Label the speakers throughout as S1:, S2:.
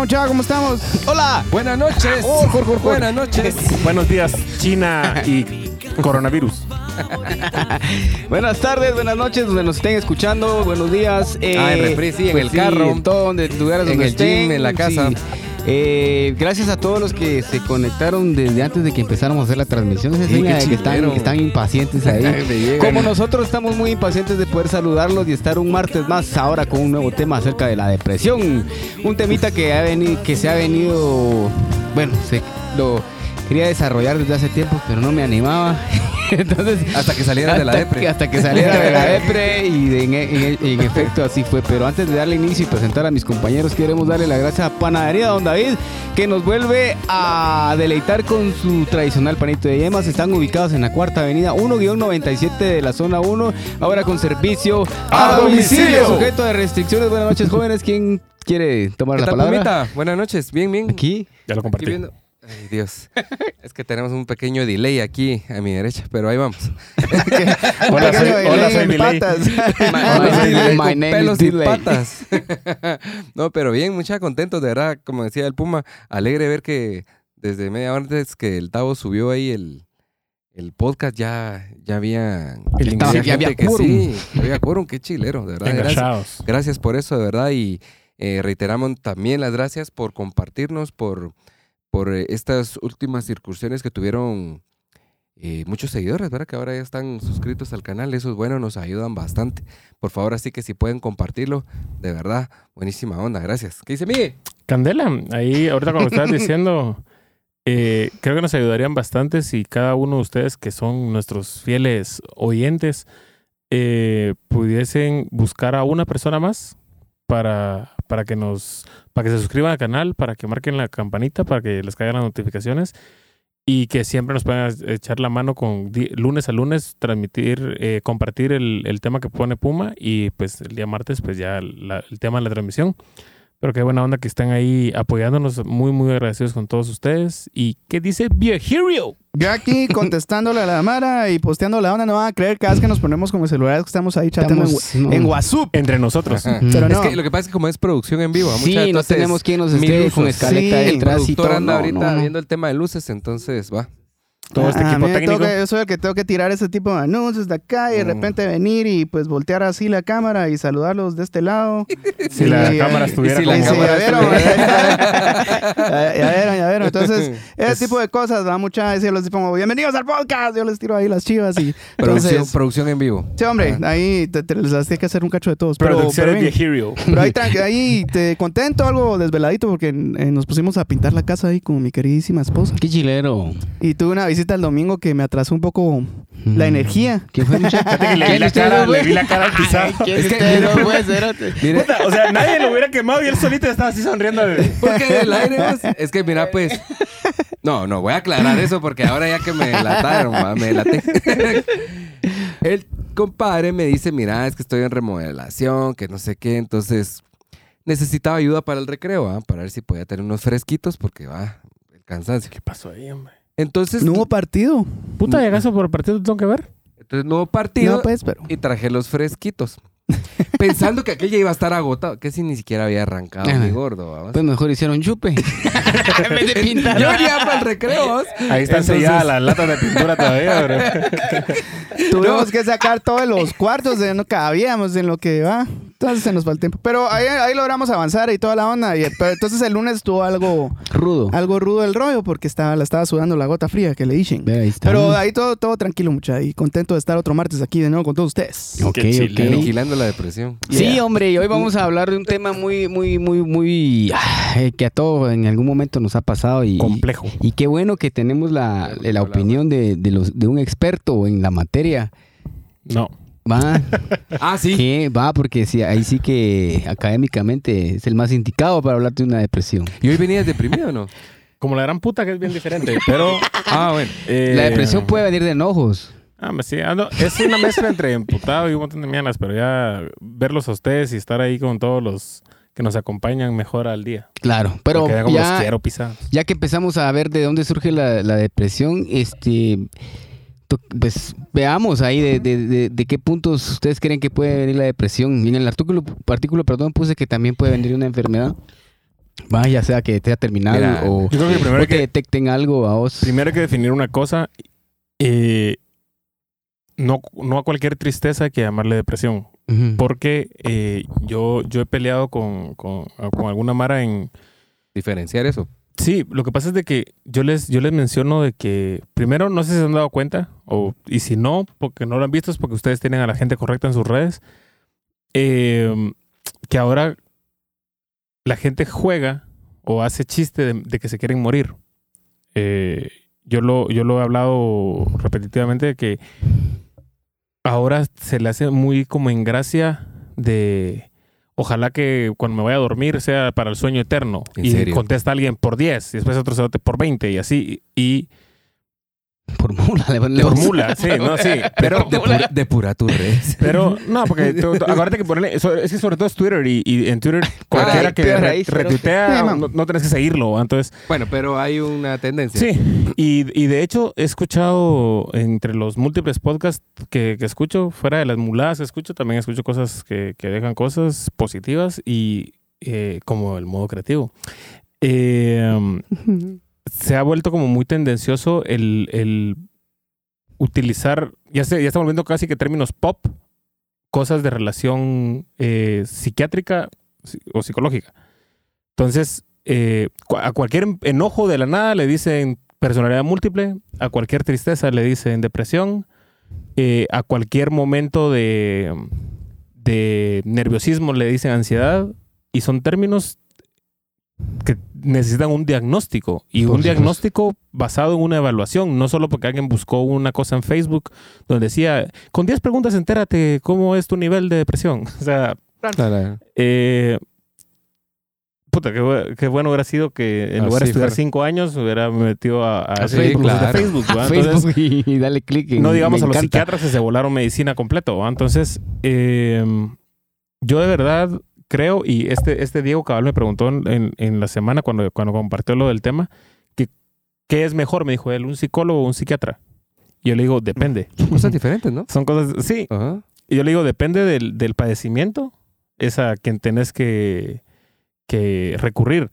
S1: mucha, mucha, ¿cómo estamos?
S2: Hola.
S3: Buenas noches.
S1: Oh, jor, jor, jor.
S3: Buenas noches.
S2: Buenos días, China y coronavirus.
S1: Buenas tardes, buenas noches, donde nos estén escuchando. Buenos días. eh,
S3: Ah, en reprise, sí, en
S1: pues
S3: el carro.
S1: En todo donde lugares
S3: En
S1: donde
S3: el
S1: estén,
S3: gym, en la casa.
S1: sí. Eh, gracias a todos los que se conectaron desde antes de que empezáramos a hacer la transmisión. Esa
S3: Sí,
S1: señal
S3: qué
S1: de que están, están impacientes ahí. Como nosotros estamos muy impacientes de poder saludarlos y estar un martes más ahora con un nuevo tema acerca de la depresión. Un temita que, ha venido, que se ha venido, bueno, se, lo quería desarrollar desde hace tiempo, pero no me animaba. Entonces,
S3: Hasta que salieras de la depre.
S1: que- hasta que saliera de la depre y de- en, en- en efecto así fue. Pero antes de darle inicio y presentar a mis compañeros, queremos darle las gracias a Panadería Don David, que nos vuelve a deleitar con su tradicional panito de yemas. Están ubicados en la cuarta avenida 1-97 de la zona 1, ahora con servicio
S3: ¡A domicilio!
S1: Sujeto de restricciones. Buenas noches, jóvenes. ¿Quién quiere tomar
S3: ¿Qué
S1: la
S3: tal,
S1: palabra?
S3: Pumita? Buenas noches. Bien, bien.
S1: Aquí.
S2: Ya lo
S3: Aquí
S2: compartí.
S3: Ay, Dios. Es que tenemos un pequeño delay aquí a mi derecha, pero ahí vamos.
S2: Hola, soy, hola,
S1: delay
S2: soy
S1: patas.
S3: My,
S1: My my name
S3: pelos
S1: is
S3: y
S1: Delay.
S3: patas. no, pero bien, mucha contento, de verdad, como decía el Puma, alegre ver que desde media hora antes que el Tavo subió ahí el, el podcast ya, ya había,
S2: El
S3: ya
S2: Tavo.
S1: Ya había
S3: que
S1: quórum.
S3: sí, había quórum, qué chilero, de verdad. Gracias, gracias por eso, de verdad, y eh, reiteramos también las gracias por compartirnos, por, por eh, estas últimas incursiones que tuvieron eh, muchos seguidores, ¿verdad? Que ahora ya están suscritos al canal, eso es bueno, nos ayudan bastante. Por favor, así que si pueden compartirlo, de verdad, buenísima onda, gracias. ¿Qué dice Miguel?
S2: Candela, ahí ahorita como estabas diciendo, eh, creo que nos ayudarían bastante si cada uno de ustedes que son nuestros fieles oyentes eh, pudiesen buscar a una persona más para, para que nos para que se suscriban al canal, para que marquen la campanita, para que les caigan las notificaciones y que siempre nos puedan echar la mano con lunes a lunes transmitir, eh, compartir el, el tema que pone Puma y pues el día martes pues ya la- el tema de la transmisión. Pero qué buena onda que están ahí apoyándonos. Muy, muy agradecidos con todos ustedes. ¿Y qué dice Hero?
S4: Yo aquí contestándole a la Mara y posteando la onda, no van a creer cada vez que nos ponemos como celulares que estamos ahí chateando en,
S1: no.
S4: en WhatsApp.
S2: Entre nosotros.
S4: Pero
S3: Es
S4: no.
S3: que lo que pasa es que como es producción en vivo,
S1: Sí,
S3: muchas
S1: no tenemos quien nos esté con escaleta
S4: Sí,
S3: El
S1: detrás y todo.
S3: anda
S1: No,
S3: ahorita
S1: no, no.
S3: viendo el tema de luces, entonces va.
S2: Todo este
S4: Ah,
S2: equipo técnico.
S4: que- yo soy el que tengo que tirar ese tipo de anuncios de acá y de
S3: Mm.
S4: repente venir y pues voltear así la cámara y saludarlos de este lado.
S2: Si
S4: Y,
S2: la
S4: eh,
S2: cámara estuviera
S3: si la
S2: como-
S3: cámara
S4: ya vieron, ya ya vieron, ya vieron. Entonces, ese
S3: Es
S4: tipo de cosas, va mucha veces yo les pongo, bienvenidos al podcast, yo les tiro ahí las chivas y
S3: producción,
S4: entonces,
S3: producción en vivo.
S4: sí, hombre,
S3: Ah.
S4: ahí te, te- les las tiene que hacer un cacho de todos. Pero, pero bien.
S2: Hero.
S4: Pero ahí, tranqui- ahí te contento, algo desveladito, porque eh, nos pusimos a pintar la casa ahí con mi queridísima esposa.
S1: Qué chilero.
S4: Y tuve una visita el domingo que me atrasó un poco la
S1: Mm.
S4: energía.
S1: ¿Quién fue?
S2: Fíjate que le vi
S1: ¿Quién
S2: la cara, le vi la cara al pisado.
S1: ¿Quién
S3: Es que-
S1: usted no?
S3: Mire,
S2: Puta, o sea, nadie lo hubiera quemado y él solito estaba así sonriendo.
S3: porque el aire más- Es que mira, pues. No, no, voy a aclarar eso porque ahora ya que me delataron, me delaté. El compadre me dice, mira, es que estoy en remodelación, que no sé qué, entonces necesitaba ayuda para el recreo, ¿ah? para ver si podía tener unos fresquitos porque va el cansancio.
S2: ¿Qué pasó ahí, hombre?
S3: Entonces,
S4: No hubo partido.
S2: Puta, llegaste por partido, tengo que ver.
S3: entonces no hubo partido
S4: No, pues, pero.
S3: y traje los fresquitos. Pensando que aquella iba a estar agotado, que si ni siquiera había arrancado
S1: Ajá.
S3: mi gordo. ¿va?
S1: Pues mejor hicieron chupe. en vez de pintar.
S3: Yo venía para el recreo.
S2: Ahí están
S3: Entonces-
S2: selladas las latas de pintura todavía, bro.
S4: Tuvimos que sacar todos los cuartos de no cabíamos en lo que va. Entonces se nos va el tiempo. Pero ahí, ahí logramos avanzar y toda la onda. Y, pero entonces el lunes estuvo algo,
S1: Rudo.
S4: algo rudo el rollo porque estaba, la estaba sudando la gota fría que le dicen.
S1: Ahí.
S4: Pero ahí todo, todo tranquilo, mucha. Y contento de estar otro martes aquí de nuevo con todos ustedes.
S1: Ok.
S3: Aniquilando la depresión.
S1: Sí, hombre, y hoy vamos a hablar de un tema muy, muy, muy, muy. ay, que a todos en algún momento nos ha pasado. Y,
S2: Complejo.
S1: y qué bueno que tenemos la, la opinión de, de, los, de un experto en la materia.
S2: No.
S1: Va,
S3: Ah, sí.
S1: que va, porque sí, ahí sí que académicamente es el más indicado para hablar de una depresión.
S3: ¿Y hoy venías deprimido o no?
S2: Como la gran puta que es bien diferente, pero...
S3: Ah, bueno.
S2: eh,
S1: La depresión puede venir de enojos.
S2: Ah, me sí, ah, no, es una mezcla entre emputado y un montón de mierdas, pero ya verlos a ustedes y estar ahí con todos los que nos acompañan mejor al día.
S1: Claro, pero
S2: ya como los
S1: ya,
S2: quiero pisados.
S1: ya que empezamos a ver de dónde surge la, la depresión, este, pues veamos ahí de, de- de- de qué puntos ustedes creen que puede venir la depresión. Y en el artículo, artículo perdón, puse que también puede venir una enfermedad. Vaya sea que sea terminal
S3: Mira,
S1: o,
S2: Yo creo que primero
S1: o
S2: hay
S1: que
S2: que,
S1: detecten algo a vos.
S2: primero hay que definir una cosa. eh, no, no a cualquier tristeza hay que llamarle depresión. Porque eh, yo, yo he peleado con, con, con alguna Mara en,
S3: Diferenciar eso.
S2: Sí, lo que pasa es de que yo les, yo les menciono de que primero no sé si se han dado cuenta, o, y si no, porque no lo han visto, es porque ustedes tienen a la gente correcta en sus redes, eh, que ahora la gente juega o hace chiste de, de que se quieren morir. Eh, yo, lo, yo lo he hablado repetitivamente de que ahora se le hace muy como en gracia de ojalá que cuando me vaya a dormir sea para el sueño eterno.
S3: ¿En
S2: y
S3: serio?
S2: contesta alguien por 10 y después otro se por 20 y así. Y
S1: Por mula. Le,
S2: por mula, sí, no, sí. Pero,
S3: Depura, depura redes.
S2: pero no, porque tú- tú- acuérdate que ponerle, es que sobre todo es Twitter y, y en Twitter cualquiera
S1: Ay,
S2: que re-
S1: ahí,
S2: retuitea no, no tenés que seguirlo. Entonces,
S3: Bueno, pero hay una tendencia.
S2: Sí, y, y de hecho he escuchado entre los múltiples podcasts que, que escucho, fuera de las muladas que escucho, también escucho cosas que, que dejan cosas positivas y eh, como el modo creativo. Eh, se ha vuelto como muy tendencioso el, el utilizar, ya, se, ya está volviendo casi que términos pop, cosas de relación eh, psiquiátrica si- o psicológica. Entonces, eh, a cualquier enojo de la nada le dicen personalidad múltiple, a cualquier tristeza le dicen depresión, eh, a cualquier momento de, de nerviosismo le dicen ansiedad, y son términos que necesitan un diagnóstico y
S1: Por
S2: un
S1: supuesto.
S2: diagnóstico basado en una evaluación, no solo porque alguien buscó una cosa en Facebook donde decía, con 10 preguntas entérate cómo es tu nivel de depresión. O sea,
S3: Claro.
S2: eh, puta, qué, qué bueno hubiera sido que en lugar de estudiar
S3: fuera.
S2: cinco años hubiera metido a, Facebook, de
S3: claro.
S2: Facebook,
S1: y, dale clic.
S2: no digamos a los
S1: encanta.
S2: psiquiatras que se volaron medicina completo. ¿va? Entonces, eh, yo de verdad creo, y este, este Diego Cabal me preguntó en, en- la semana cuando, cuando compartió lo del tema, que ¿qué es mejor? Me dijo él, un psicólogo o un psiquiatra. Y yo le digo, depende.
S3: Son cosas diferentes, ¿no?
S2: Son cosas, sí,
S3: Ajá.
S2: y yo le digo, depende del, del padecimiento, es a quien tenés que, que recurrir.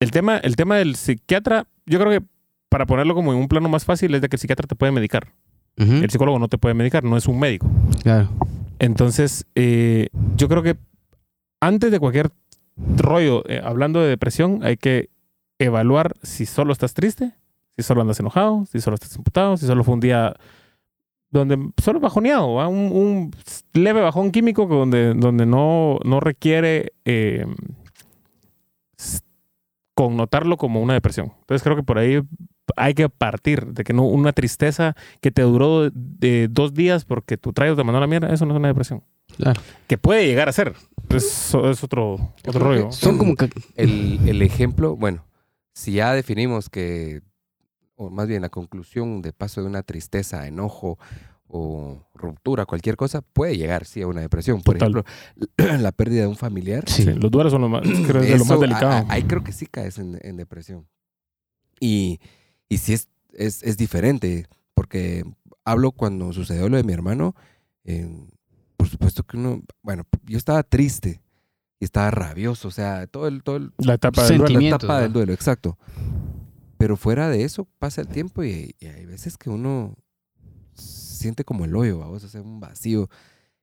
S2: El tema, el tema del psiquiatra, yo creo que para ponerlo como en un plano más fácil, es de que el psiquiatra te puede medicar.
S1: Ujú,
S2: El psicólogo no te puede medicar, no es un médico.
S1: Claro.
S2: Entonces, eh, yo creo que antes de cualquier rollo, eh, hablando de depresión, hay que evaluar si solo estás triste, si solo andas enojado, si solo estás imputado, si solo fue un día donde solo bajoneado, un, leve bajón químico donde, donde no, no requiere s- connotarlo como una depresión. Entonces creo que por ahí hay que partir de que no una tristeza que te duró de dos días porque tu trayo te mandó a la mierda, eso no es una depresión.
S1: Claro.
S2: Que puede llegar a ser. Eso es otro, otro rollo.
S1: Son como que...
S3: El, el ejemplo, bueno, si ya definimos que, o más bien la conclusión de paso de una tristeza, enojo o ruptura, cualquier cosa, puede llegar, sí, a una depresión. Por
S2: Total.
S3: ejemplo, la pérdida de un familiar.
S1: Sí.
S2: Sí, los duelos son lo más, creo que es de lo
S3: Eso,
S2: más delicado.
S3: a- a- ahí creo que sí caes en, en depresión. Y, y sí es, es, es diferente, porque hablo cuando sucedió lo de mi hermano, eh, por supuesto que uno, bueno, yo estaba triste y estaba rabioso, o sea, todo el, todo el,
S2: la etapa del duelo.
S3: la etapa
S1: ¿no?
S3: del duelo, exacto. Pero fuera de eso pasa el tiempo y, y hay veces que uno siente como el hoyo, vamos a hacer un vacío.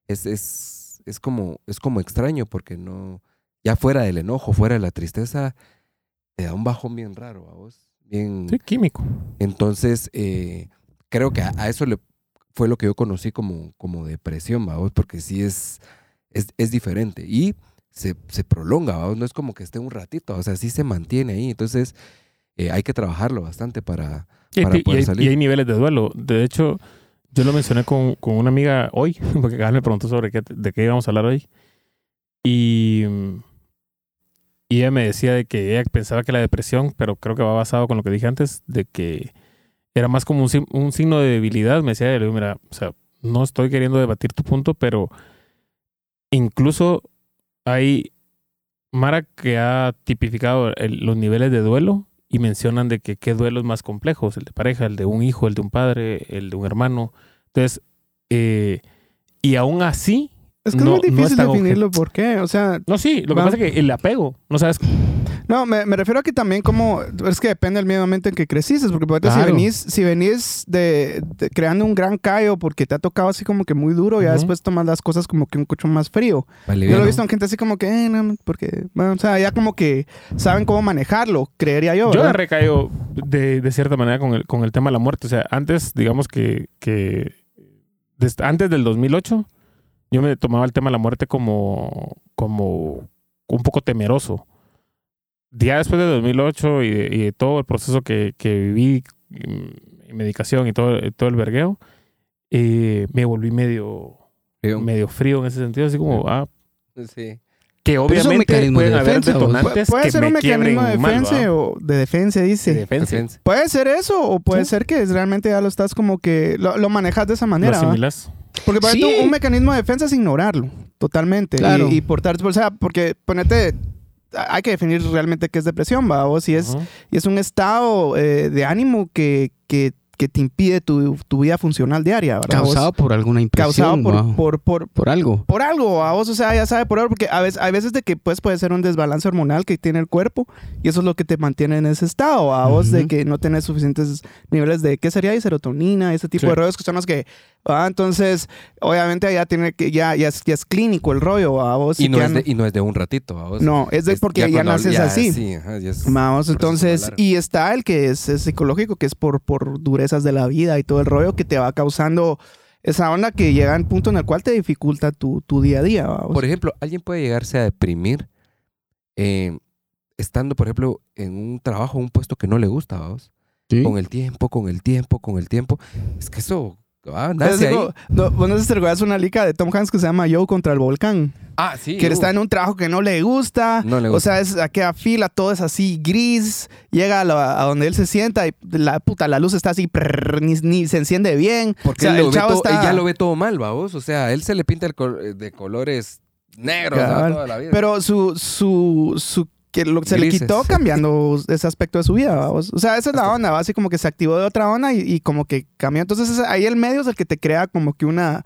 S3: Es, es, es, como, es como extraño porque no, ya fuera del enojo, fuera de la tristeza, te da un bajón bien raro, vos. Bien,
S2: Sí, químico.
S3: entonces, eh, creo que a, a eso le fue lo que yo conocí como, como depresión, vamos, porque sí es, es, es diferente y se, se prolonga, vamos, no es como que esté un ratito, o sea, sí se mantiene ahí. Entonces, eh, hay que trabajarlo bastante para... Para
S2: y- y
S3: poder
S2: hay,
S3: salir.
S2: y hay niveles de duelo. De hecho, yo lo mencioné con, con una amiga hoy, porque vez me preguntó sobre qué, de qué íbamos a hablar hoy. Y, y ella me decía de que ella pensaba que la depresión, pero creo que va basado con lo que dije antes, de que era más como un, un signo de debilidad. Me decía, mira, o sea, no estoy queriendo debatir tu punto, pero incluso hay Mara que ha tipificado el- los niveles de duelo y mencionan de que qué duelos más complejos, el de pareja, el de un hijo, el de un padre, el de un hermano. Entonces, eh, y aún así,
S4: Es que
S2: No-
S4: es muy difícil definirlo por qué. O sea,
S2: no, sí, lo que
S4: Va.
S2: pasa es que el apego, no sabes,
S4: No, me, me refiero a que también como... Es que depende del medio ambiente en que creciste. Porque por ejemplo, si venís, si venís de, de creando un gran callo porque te ha tocado así como que muy duro, ya
S2: Ujú.
S4: después tomas las cosas como que un cocho más frío.
S3: Vale,
S4: Yo lo he visto en gente así como que... eh, no, porque... Bueno, o sea, ya como que saben cómo manejarlo, creería yo.
S2: Yo he recaído de, de cierta manera con el, con el tema de la muerte. O sea, antes, digamos que, que desde- antes del 2008, yo me tomaba el tema de la muerte como, como un poco temeroso. Ya después de 2008 y de, y de todo el proceso que, que viví, mm, medicación y todo, todo el vergueo, eh, me volví medio,
S3: bien.
S2: medio frío en ese sentido, así como, ah,
S3: Sí.
S2: que
S1: es un
S2: obviamente
S1: mecanismo de
S2: pueden haber
S1: defensa,
S2: detonantes
S4: puede
S2: que
S4: ser
S2: me
S4: un mecanismo de
S2: mal,
S4: defensa
S2: ¿va?
S4: o de defensa, dice.
S2: De defensa.
S4: Puede ser eso o puede
S2: Sí.
S4: ser que es- realmente ya lo estás como que... Lo, lo manejas de esa manera,
S2: ¿Lo.
S4: Porque por
S1: Sí.
S4: ejemplo, un mecanismo de defensa es ignorarlo totalmente.
S1: Claro.
S4: Y, y portar, o sea, porque ponete, hay que definir realmente qué es depresión, va, o si es, y es un estado eh, de ánimo que, que, que te impide tu, tu vida funcional diaria, ¿verdad?
S1: Causado
S4: Vos-
S1: por alguna
S4: causado
S1: impresión.
S4: por,
S1: wow.
S4: por, por,
S1: Por algo.
S4: por algo, a vos, o sea, ya sabe por algo, porque a veces, hay veces de que pues puede ser un desbalance hormonal que tiene el cuerpo y eso es lo que te mantiene en ese estado, a vos de
S1: Ujú.
S4: que no tenés suficientes niveles de, ¿qué sería? De serotonina, ese tipo
S2: Sí.
S4: de rollos que son los que, ah, entonces, obviamente ya tiene que, ya, ya, es, ya es clínico el rollo, a vos.
S3: Y no,
S4: ya
S3: es de, y no es de un ratito. ¿va vos?
S4: no, es de porque ya,
S3: cuando-
S4: naces
S3: ya,
S4: así.
S3: Sí, ajá, ya es-
S4: Vamos, entonces, y está el que es, es psicológico, que es por, por de la vida y todo el rollo que te va causando esa onda que llega al punto en el cual te dificulta tu, tu día a día. vamos.
S3: Por ejemplo, alguien puede llegarse a deprimir eh, estando, por ejemplo, en un trabajo, un puesto que no le gusta, vamos.
S1: Sí.
S3: Con el tiempo, con el tiempo, con el tiempo. Es que eso ah,
S4: Es
S3: nace ahí.
S4: como- no, vos no te recuerdas una liga de Tom Hanks que se llama Joe contra el volcán.
S3: Ah, sí.
S4: que
S3: uh,
S4: está en un trabajo que no le gusta.
S3: No le
S4: O
S3: gusta.
S4: sea, es aquella fila, todo es así gris. Llega a, la- a donde él se sienta y la puta, la luz está así, prrr, ni, ni se enciende bien.
S3: Porque
S4: o sea,
S3: él, lo
S4: el chavo
S3: todo- él
S4: está-
S3: ya lo ve todo mal, vamos. O sea, él se le pinta el col- de colores negros toda la vida.
S4: Pero su, su, su que lo se le quitó cambiando ese aspecto de su vida. vamos. O sea, esa es la onda, ¿va? así como que se activó de otra onda y, y como que cambió. Entonces es- ahí el medio es el que te crea como que una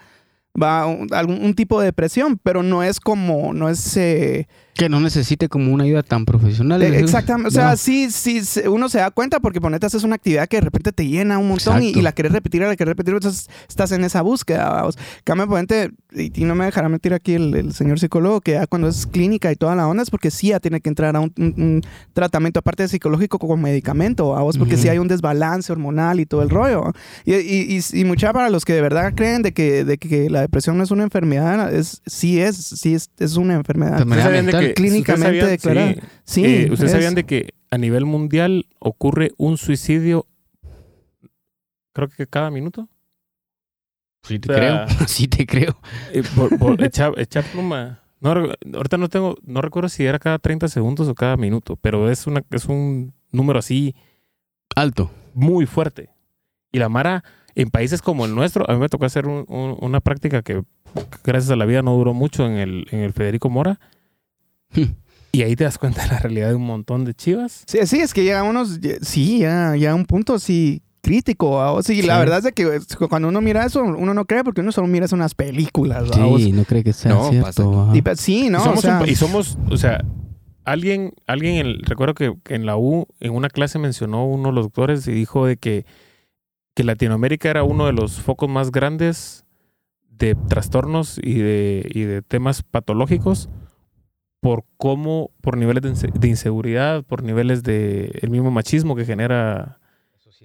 S4: va un, algún un tipo de depresión, pero no es como, no es eh,
S1: Que no necesite como una ayuda tan profesional.
S4: Eh. Exactamente. O sea,
S1: No.
S4: sí, sí, se- uno se da cuenta porque ponete haces una actividad que de repente te llena un montón y, la querés repetir, la querés repetir, entonces estás en esa búsqueda. vamos. Cambio, ponente, y, y no me dejará mentir aquí el, el señor psicólogo, que ya cuando es clínica y toda la onda es porque sí ya tiene que entrar a un, un- un tratamiento, aparte de psicológico, con medicamento, vamos, porque
S1: Ujú.
S4: sí hay un desbalance hormonal y todo el rollo. Y, y, y, y mucha para los que de verdad creen de que, de que la depresión no es una enfermedad, es, sí es, sí es, es una enfermedad.
S1: Enfermedad
S2: ¿Ustedes sabían de
S1: mental.
S2: Que-
S4: Clínicamente
S2: ustedes sabían-
S4: declarada.
S2: sí,
S4: Sí,
S2: eh, ¿Ustedes
S4: es-
S2: sabían de que a nivel mundial ocurre un suicidio, creo que cada minuto?
S1: Sí te
S2: O sea,
S1: creo. Sí te creo.
S2: Eh, por, por echar, echar pluma. No, ahorita no tengo, no recuerdo si era cada 30 segundos o cada minuto, pero es una, es un número así
S1: Alto.
S2: muy fuerte. Y la Mara, en países como el nuestro, a mí me tocó hacer un- un- una práctica que, gracias a la vida, no duró mucho en el, en el Federico Mora. Y ahí te das cuenta de la realidad de un montón de chivas.
S4: Sí, sí, es que llega unos, sí, ya, ya a un punto sí crítico. sí, la
S2: Sí.
S4: verdad es que cuando uno mira eso, uno no cree porque uno solo mira unas películas.
S1: Sí, no cree que sea
S3: No,
S1: cierto.
S4: y, sí, ¿no?
S2: y, somos
S4: o sea,
S2: un y somos, o sea, alguien, alguien el- recuerdo que, que en la U, en una clase mencionó uno de los doctores y dijo de que, que Latinoamérica era uno de los focos más grandes de trastornos y de, y de temas patológicos por cómo, por niveles de, inse- de inseguridad, por niveles de el mismo machismo que genera,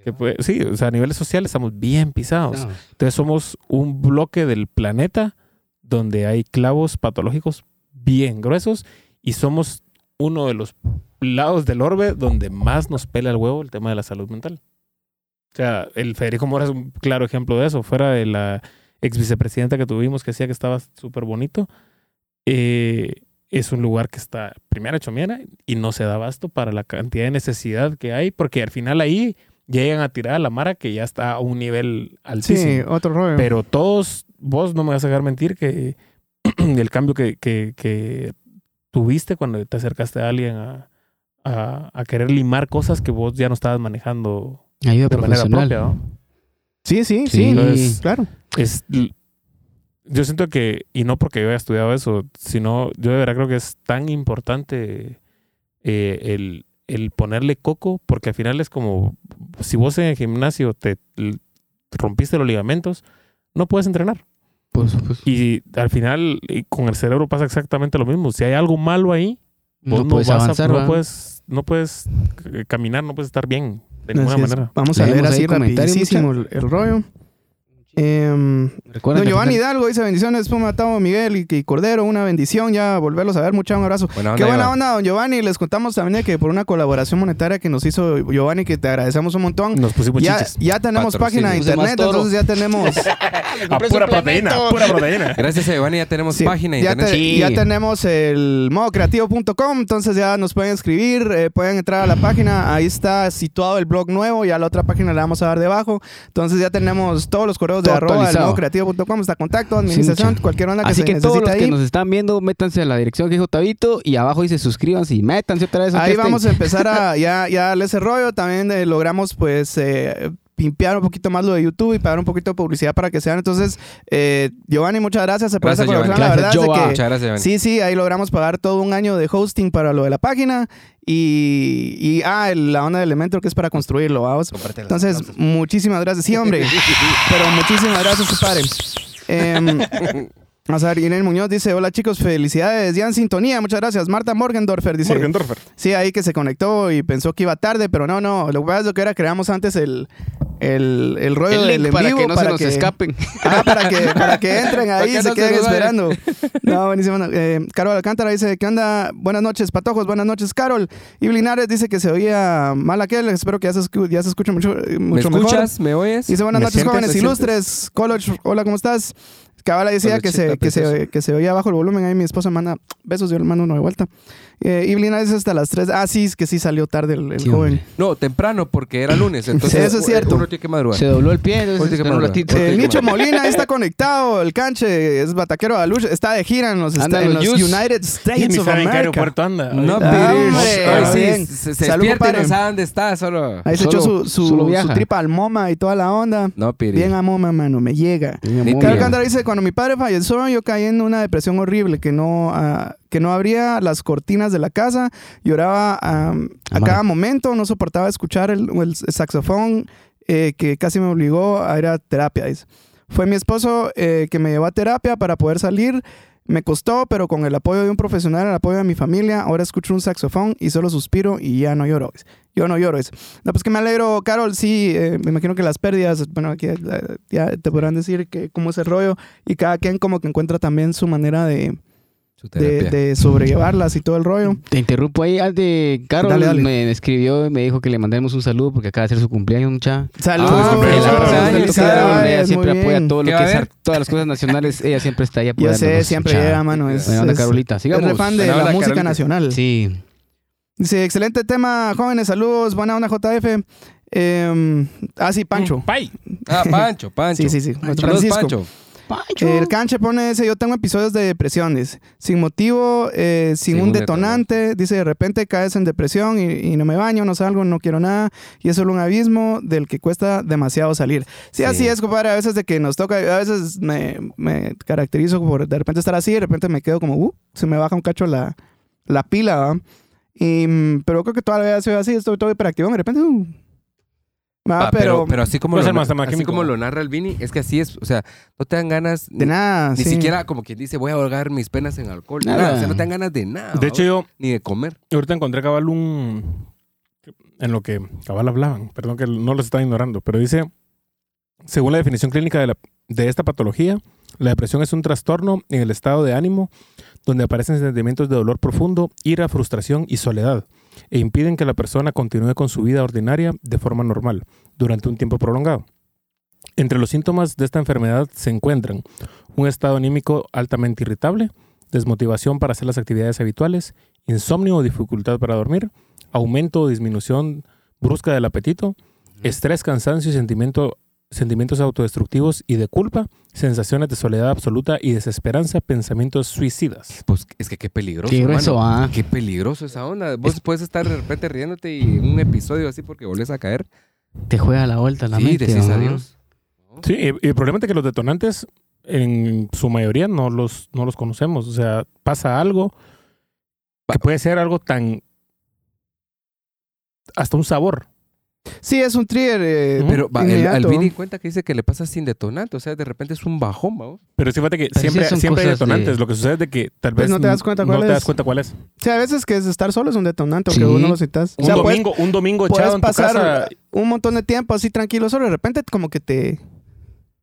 S2: que puede- sí, o sea, a niveles sociales estamos bien pisados.
S1: No.
S2: Entonces somos un bloque del planeta donde hay clavos patológicos bien gruesos y somos uno de los lados del orbe donde más nos pela el huevo el tema de la salud mental. O sea, el Federico Mora es un claro ejemplo de eso. Fuera de la ex vicepresidenta que tuvimos que decía que estaba súper bonito, eh, es un lugar que está primero hecho mierda y no se da abasto para la cantidad de necesidad que hay, porque al final ahí llegan a tirar a la mara que ya está a un nivel altísimo.
S4: sí, otro rollo.
S2: Pero todos, vos no me vas a dejar mentir que el cambio que, que, que tuviste cuando te acercaste a alguien a, a, a querer limar cosas que vos ya no estabas manejando
S1: Ayuda
S2: de manera propia, ¿no?
S4: sí, sí, sí,
S1: Sí.
S2: Entonces,
S4: claro.
S2: Es, yo siento que, y no porque yo haya estudiado eso, sino yo de verdad creo que es tan importante eh, el, el ponerle coco, porque al final es como si vos en el gimnasio te rompiste los ligamentos, no puedes entrenar. Y al final y con el cerebro pasa exactamente lo mismo. Si hay algo malo ahí, vos
S1: No
S2: no,
S1: puedes
S2: vas a-
S1: avanzar,
S2: no
S1: ¿va?
S2: puedes, no puedes eh, caminar, no puedes estar bien de ninguna
S4: Así es.
S2: manera.
S4: Vamos a leer así
S1: comentarios,
S4: rapidísimo el, el rollo.
S1: Recuerda
S4: don Giovanni
S1: al
S4: Hidalgo dice bendiciones, Puma, Tavo, Miguel y, y Cordero, una bendición, ya volverlos a ver, mucha un abrazo.
S3: Buena
S4: Qué
S3: onda,
S4: buena
S3: Iván.
S4: onda, don Giovanni. Les contamos también que por una colaboración monetaria que nos hizo Giovanni, que te agradecemos un montón.
S2: Nos pusimos
S4: Ya,
S2: chiches.
S4: ya tenemos página de internet, entonces ya tenemos.
S2: A pura proteína, pura proteína.
S3: Gracias a Giovanni ya tenemos
S4: Sí,
S3: página de
S4: ya,
S3: internet.
S4: te-
S1: Sí.
S4: ya tenemos el modocreativo.com, entonces ya nos pueden escribir, eh, pueden entrar a la página, ahí está situado el blog nuevo, ya la otra página la vamos a dar debajo, entonces ya tenemos todos los correos de arroba el modocreativo.com, está contacto, administración,
S1: mucha.
S4: cualquier onda que
S1: Así
S4: se
S1: que
S4: necesite
S1: todos los
S4: ahí.
S1: que nos están viendo, métanse a la dirección que dijo Tabito y abajo dice suscríbanse y métanse otra vez.
S4: Ahí vamos a empezar a ya, ya darle ese rollo. También eh, logramos pues eh, pimpear un poquito más lo de YouTube y pagar un poquito de publicidad para que sean. Entonces, eh, Giovanni, muchas gracias por
S3: Gracias.
S1: Giovanni.
S4: La verdad que
S3: Muchas gracias, Giovanni.
S4: sí, sí, ahí logramos pagar todo un año de hosting para lo de la página y, y ah, la onda de Elementor que es para construirlo. vamos. Entonces, muchísimas gracias. Sí, hombre. Pero muchísimas gracias, su padre. Em, Vamos a ver, Irene Muñoz dice, hola chicos, felicidades, ya en sintonía, muchas gracias. Marta Morgendorfer dice,
S2: Morgendorfer.
S4: Sí, ahí que se conectó y pensó que iba tarde, pero no, no. Lo que pasa es que era creamos antes el, el, el rollo
S1: El
S4: del en
S1: para
S4: vivo
S1: que no se nos escapen.
S4: Ah, para que, para que entren ahí y se
S3: no
S4: queden esperando. No, buenísimo. Eh, Carol Alcántara dice, ¿qué onda? Buenas noches, patojos, buenas noches, Carol. Y Linares dice que se oía mal aquel, espero que ya se, escu- ya se escuche mucho, eh,
S3: ¿Me
S4: mucho mejor.
S3: escuchas? ¿Me oyes?
S4: Dice, buenas
S2: ¿Me
S4: noches,
S2: sientes?
S4: jóvenes
S2: ¿Me
S4: ilustres. College, hola, ¿cómo estás? Cabala decía que se, que, se, que se oía bajo el volumen. Ahí mi esposa manda besos, yo le mando uno de vuelta. Eh, Iblina dice hasta las 3. Ah, sí, es que sí salió tarde el, el
S1: Sí,
S4: joven.
S1: hombre.
S3: No, temprano porque era lunes. Entonces,
S4: Sí, eso es cierto.
S3: Uno tiene que madrugar.
S1: Se dobló el pie, entonces un ratito.
S4: El Nicho
S3: bueno.
S4: Molina está conectado. El canche es bataquero de. Está de gira en los,
S1: Anda,
S4: en
S1: los.
S4: United
S2: Y
S4: States of
S2: qué
S4: America.
S2: aeropuerto anda.
S3: No.
S4: Ah, hombre,
S3: se, despierta y no sabe dónde está, solo.
S4: Ahí se
S1: Solo-
S4: echó su, su, su tripa al MoMA y toda la onda.
S3: No.
S4: Bien a MoMA, mano. Me llega.
S1: Bien.
S4: Cándara dice, cuando mi padre falleció, yo caí en una depresión horrible, que no, ah, que no abría las cortinas de la casa, lloraba am, a cada momento, no soportaba escuchar el, el saxofón, eh, que casi me obligó a ir a terapia. dice. Fue mi esposo eh, que me llevó a terapia para poder salir. Me costó, pero con el apoyo de un profesional, el apoyo de mi familia, ahora escucho un saxofón y solo suspiro y ya no lloro. Yo no lloro. No, pues que me alegro, Carol. Sí, eh, me imagino que las pérdidas, bueno, aquí eh, ya te podrán decir que cómo es el rollo y cada quien como que encuentra también su manera de, de, de sobrellevarlas y todo el rollo.
S1: Te interrumpo ahí. Antes, Carol
S4: Dale, dale.
S1: Me, escribió y me dijo que le mandemos un saludo porque acaba de ser su cumpleaños, mucha.
S4: Saludos.
S3: Ah, cumpleaños.
S1: Ella siempre
S4: bien.
S1: apoya todo lo
S3: ¿Qué
S1: que es todas las cosas nacionales. Ella siempre está ahí
S4: Yo
S1: apoyando.
S4: sé, siempre llega, mano. Es,
S1: Buena onda,
S4: es-
S1: Carolita.
S4: es
S1: Sigamos.
S4: re fan de la música
S3: Carolita.
S4: nacional.
S1: Sí.
S4: Dice, excelente tema, jóvenes, saludos, buena onda JF. Eh, ah, sí, Pancho.
S2: Pay.
S3: Ah, Pancho, Pancho.
S4: Sí, sí, sí. Francisco.
S3: Pancho.
S4: El canche pone ese, yo tengo episodios de depresiones, sin motivo, eh, sin,
S3: Sin
S4: un
S3: un
S4: detonante, dice de repente caes en depresión y, y no me baño, no salgo, no quiero nada, y es solo un abismo del que cuesta demasiado salir. Sí,
S3: Sí.
S4: así es, compadre, a veces de que nos toca, a veces me, me caracterizo por de repente estar así, de repente me quedo como, uh, se me baja un cacho la, la pila, ¿va? Y, mm, pero creo que todavía soy así, estoy todo hiperactivo, de repente, uh, Va,
S3: pero,
S4: pero,
S3: pero así como, lo,
S2: ser más
S3: así
S2: químico.
S3: como lo narra el Vini, es que así es. O sea, no te dan ganas
S4: de nada,
S3: Ni
S4: sí.
S3: siquiera como quien dice, voy a ahogar mis penas en alcohol.
S1: Nada.
S3: Nada. O sea, no te dan ganas de nada.
S2: De hecho, yo
S3: Ni de comer.
S2: ahorita encontré cabal un. En lo que cabal hablaban. Perdón que no los estaba ignorando. Pero dice: según la definición clínica de, la- de esta patología, la depresión es un trastorno en el estado de ánimo donde aparecen sentimientos de dolor profundo, ira, frustración y soledad, e impiden que la persona continúe con su vida ordinaria de forma normal durante un tiempo prolongado. Entre los síntomas de esta enfermedad se encuentran un estado anímico altamente irritable, desmotivación para hacer las actividades habituales, insomnio o dificultad para dormir, aumento o disminución brusca del apetito, estrés, cansancio y sentimiento, sentimientos autodestructivos y de culpa, sensaciones de soledad absoluta y desesperanza, pensamientos suicidas.
S3: Pues es que qué peligroso.
S1: Qué grueso, ah.
S3: Qué peligroso esa onda. Vos puedes estar de repente riéndote y en un episodio así porque volvés a caer.
S1: Te juega la vuelta la
S3: sí,
S1: mente.
S3: decís
S1: ¿no?
S3: adiós.
S2: Sí, y y el problema es que los detonantes en su mayoría no los, no los conocemos. O sea, pasa algo que puede ser algo tan hasta un sabor.
S4: Sí, es un trigger. eh.
S3: Pero va, el. Albini cuenta que dice que le pasa sin detonante. O sea, de repente es un bajón, ¿vamos?
S2: Pero sí, fíjate que
S1: sí
S2: siempre,
S1: son
S2: siempre hay
S1: de-
S2: detonantes. Lo que sucede es de que tal
S4: Pues
S2: vez
S4: no te das cuenta
S2: no
S4: cuál
S2: te
S4: es.
S2: das cuenta cuál es.
S4: Sí, a veces que es estar solo es un detonante, aunque
S1: Sí.
S4: uno lo citas. O
S2: Un
S4: sea, puedes,
S2: domingo, un domingo
S4: puedes
S2: echado en tu
S4: pasar
S2: casa.
S4: un montón de tiempo así tranquilo solo, de repente como que te...